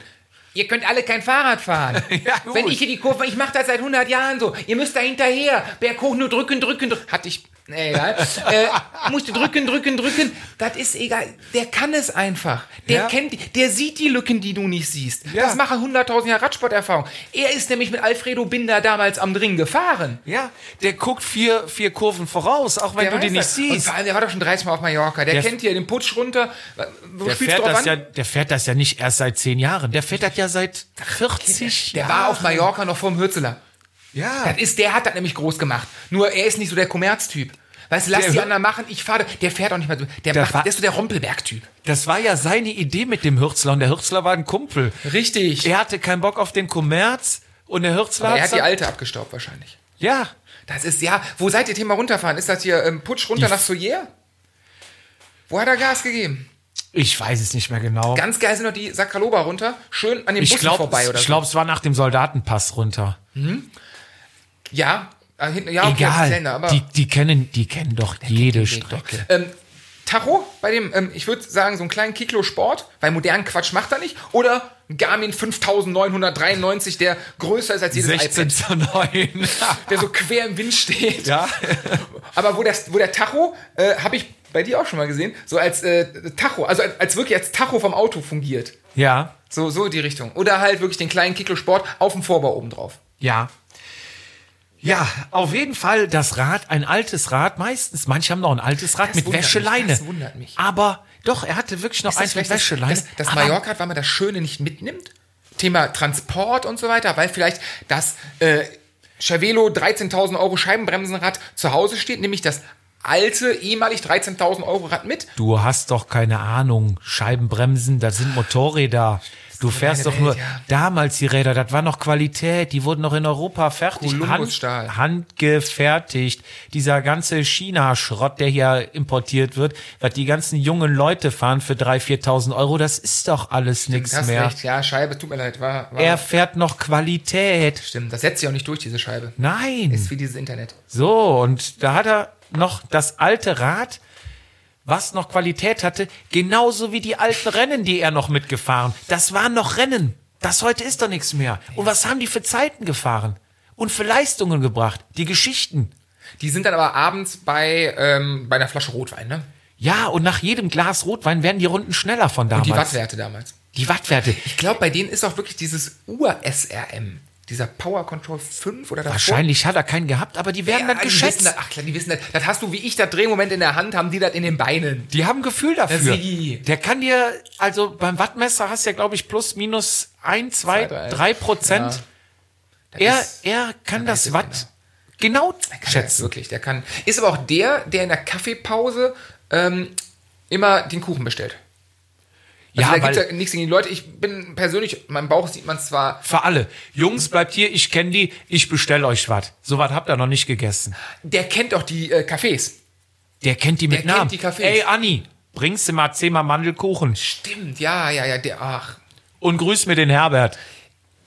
Ihr könnt alle kein Fahrrad fahren. Ja. Wenn ich hier die Kurve, ich mache das seit 100 Jahren so. Ihr müsst da hinterher. Berg hoch, nur drücken, drücken, drücken. Hatte ich, nee, egal. äh, musste drücken, drücken, drücken. Das ist egal. Der kann es einfach. Der Ja. kennt, der sieht die Lücken, die du nicht siehst. Ja. Das machen 100.000 Jahre Radsporterfahrung. Er ist nämlich mit Alfredo Binder damals am Ring gefahren. Ja, der guckt vier, vier Kurven voraus, auch wenn Der du die nicht das. Und siehst. vor allem, der war doch schon 30 Mal auf Mallorca. Der, Der- kennt hier den Putsch runter. Wo Der spielst fährt, das an? ja, der fährt das ja nicht erst seit zehn Jahren. Der fährt das ja seit 40 der Jahren. war auf Mallorca noch vorm Hürzeler. Ja. Das ist, der hat das nämlich groß gemacht. Nur er ist nicht so der Kommerztyp. Weißt du, lass Der die anderen machen, ich fahre. Der fährt auch nicht mehr so. Der, Der macht, war- der ist so der Rompelberg-Typ. Das war ja seine Idee mit dem Hürzler und der Hürzler war ein Kumpel. Richtig. Er hatte keinen Bock auf den Kommerz und der Hürzler Aber er hat die alte abgestaubt wahrscheinlich. Ja, Das ist, ja, wo seid ihr Thema runterfahren? Ist das hier ähm, Putsch runter Die- nach Soyer? Wo hat er Gas gegeben? ich weiß es nicht mehr genau. Ganz geil sind noch die Sakraloba runter, schön an den ich Bussen vorbei oder ich so. glaube, es war nach dem Soldatenpass runter. Ja, äh, hinten, ja, okay, Egal, Länder, aber die, die kennen, die kennen doch jede Strecke. Ähm, Tacho bei dem, ähm, ich würde sagen, so einen kleinen Kiklo Sport, weil modernen Quatsch macht er nicht. Oder ein Garmin 5993, der größer ist als jedes 16 iPad, zu 9. der so quer im Wind steht. ja. Aber wo, das, wo der Tacho, äh, habe ich bei dir auch schon mal gesehen, so als äh, Tacho, also als, als wirklich als Tacho vom Auto fungiert. Ja, So, so die Richtung. Oder halt wirklich den kleinen Kiklo Sport auf dem Vorbau oben drauf. ja. Ja, auf jeden Fall das Rad, ein altes Rad, meistens, manche haben noch ein altes Rad Das mit wundert mich, Wäscheleine. das wundert mich. Aber doch, er hatte wirklich noch eins mit das- Wäscheleine. Das, das Mallorca, weil man das Schöne nicht mitnimmt? Thema Transport und so weiter, weil vielleicht das äh, Cervelo 13.000 Euro Scheibenbremsenrad zu Hause steht, nämlich das alte, ehemalig 13.000 Euro Rad mit. Du hast doch keine Ahnung. Scheibenbremsen, das sind Motorräder. Du fährst doch meine nur Welt, ja. damals die Räder, das war noch Qualität, die wurden noch in Europa fertig, Columbusstahl. handgefertigt. Dieser ganze China-Schrott, der hier importiert wird, was die ganzen jungen Leute fahren für 3.000, 4.000 Euro, das ist doch alles nichts mehr. recht, ja, Scheibe, tut mir leid, war, war Er fährt noch Qualität. stimmt. Das setzt sich auch nicht durch, diese Scheibe. Nein. Ist wie dieses Internet. So, und da hat er noch das alte Rad, was noch Qualität hatte, genauso wie die alten Rennen, die er noch mitgefahren. Das waren noch Rennen. Das heute ist doch nichts mehr. Und was haben die für Zeiten gefahren? Und für Leistungen gebracht? Die Geschichten. Die sind dann aber abends bei, ähm, bei einer Flasche Rotwein, ne? Ja, und nach jedem Glas Rotwein werden die Runden schneller von damals. Die Wattwerte damals. Die Wattwerte. Ich glaube, bei denen ist auch wirklich dieses Ur-SRM. Dieser Power Control 5 oder das Wahrscheinlich hat er keinen gehabt, aber die werden dann die geschätzt. das, ach klar, die wissen das. Das hast du wie ich das Drehmoment in der Hand, haben die das in den Beinen. Die haben Gefühl dafür. Der kann dir, also beim Wattmesser hast du ja, glaube ich, plus minus ein, zwei, drei. Prozent. Ja. Er, ist- er kann das Watt genau kann er schätzen. Wirklich, der kann. Ist aber auch der, der in der Kaffeepause ähm, immer den Kuchen bestellt. Also Ja, da weil ja nichts gegen die Leute. Ich bin persönlich, mein Bauch sieht man zwar. für alle. Jungs, bleibt hier, ich kenne die, ich bestell euch was. So was habt ihr noch nicht gegessen. Der kennt doch die äh, Cafés. Der kennt die mit kennt Namen. die Cafés. Ey, Anni, bringst du mal zehnmal Mandelkuchen Stimmt, ja, ja, ja. Der, ach, und grüß mir den Herbert.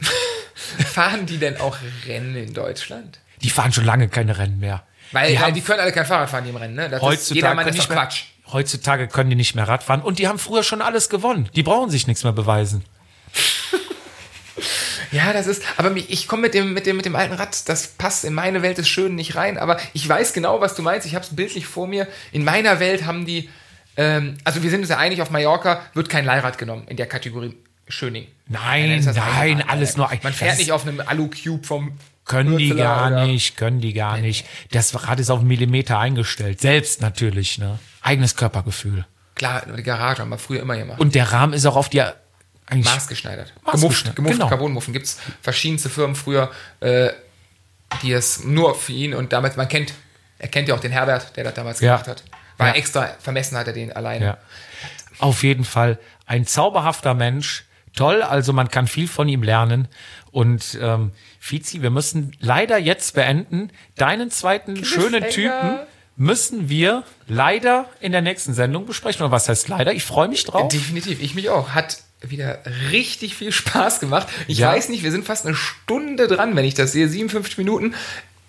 fahren die denn auch Rennen in Deutschland? Die fahren schon lange keine Rennen mehr. Weil die die, haben die können alle kein Fahrrad fahren, die im Rennen, ne? Das ist, heutzutage, jedermann können ist doch Quatsch. Heutzutage können die nicht mehr Rad fahren. Und die haben früher schon alles gewonnen. Die brauchen sich nichts mehr beweisen. Ja, das ist, aber ich komme mit dem, mit, dem, mit dem alten Rad, das passt in meine Welt des Schönen nicht rein, aber ich weiß genau, was du meinst, ich habe es bildlich vor mir. In meiner Welt haben die, ähm, also wir sind uns ja einig, auf Mallorca wird kein Leihrad genommen in der Kategorie Schöning. Nein, das nein, alles nur ein. Man fährt nicht auf einem Alu-Cube vom Können die Hürzeler gar oder- nicht, können die gar nicht. Das Rad ist auf einen Millimeter eingestellt. Selbst natürlich, ne? Eigenes Körpergefühl. Klar, die Garage haben wir früher immer gemacht. Und der Rahmen ist auch auf die eigentlich Maßgeschneidert. Maßgeschneidert, Gemufft, gemufft genau. Carbonmuffen. Gibt es verschiedenste Firmen früher, äh, die es nur für ihn und damals, man kennt, er kennt ja auch den Herbert, der das damals Ja. gemacht hat. War Ja. extra vermessen, hat er den alleine. Ja. Auf jeden Fall ein zauberhafter Mensch. Toll, also man kann viel von ihm lernen. Und ähm, Fizi, wir müssen leider jetzt beenden. Deinen zweiten schönen Typen müssen wir leider in der nächsten Sendung besprechen. Oder was heißt leider? Ich freue mich drauf. Definitiv, ich mich auch. Hat wieder richtig viel Spaß gemacht. Ich Ja. weiß nicht, wir sind fast eine Stunde dran, wenn ich das sehe. 57 Minuten.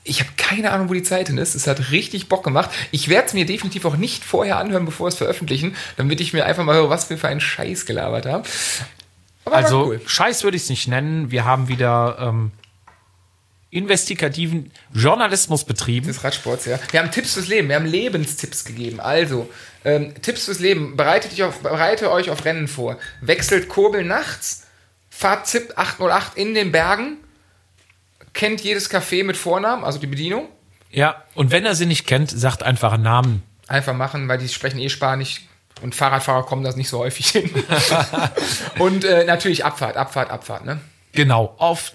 Ich habe keine Ahnung, wo die Zeit hin ist. Es hat richtig Bock gemacht. Ich werde es mir definitiv auch nicht vorher anhören, bevor es veröffentlichen, damit ich mir einfach mal höre, was wir für einen Scheiß gelabert haben. Aber Also cool. Scheiß würde ich es nicht nennen. Wir haben wieder ähm, investigativen Journalismus betrieben. des Radsports, ja. Wir haben Tipps fürs Leben, wir haben Lebenstipps gegeben. Also, ähm, Tipps fürs Leben. Bereitet euch auf, bereite euch auf Rennen vor. Wechselt Kurbel nachts. Fahrt ZIP 808 in den Bergen. Kennt jedes Café mit Vornamen, also die Bedienung. Ja, und wenn er sie nicht kennt, sagt einfach einen Namen. Einfach machen, weil die sprechen eh Spanisch. Und Fahrradfahrer kommen das nicht so häufig hin. und äh, natürlich Abfahrt, Abfahrt, Abfahrt, ne? Genau. Auf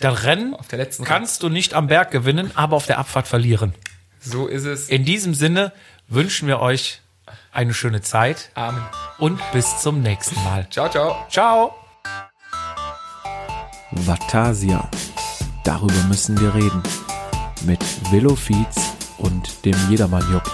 das Rennen Auf der letzten kannst du nicht am Berg gewinnen, aber auf der Abfahrt verlieren. So ist es. In diesem Sinne wünschen wir euch eine schöne Zeit Amen. und bis zum nächsten Mal. Ciao, ciao. Ciao. Vatasia. Darüber müssen wir reden. Mit Willow Fietz und dem Jedermann Jupp.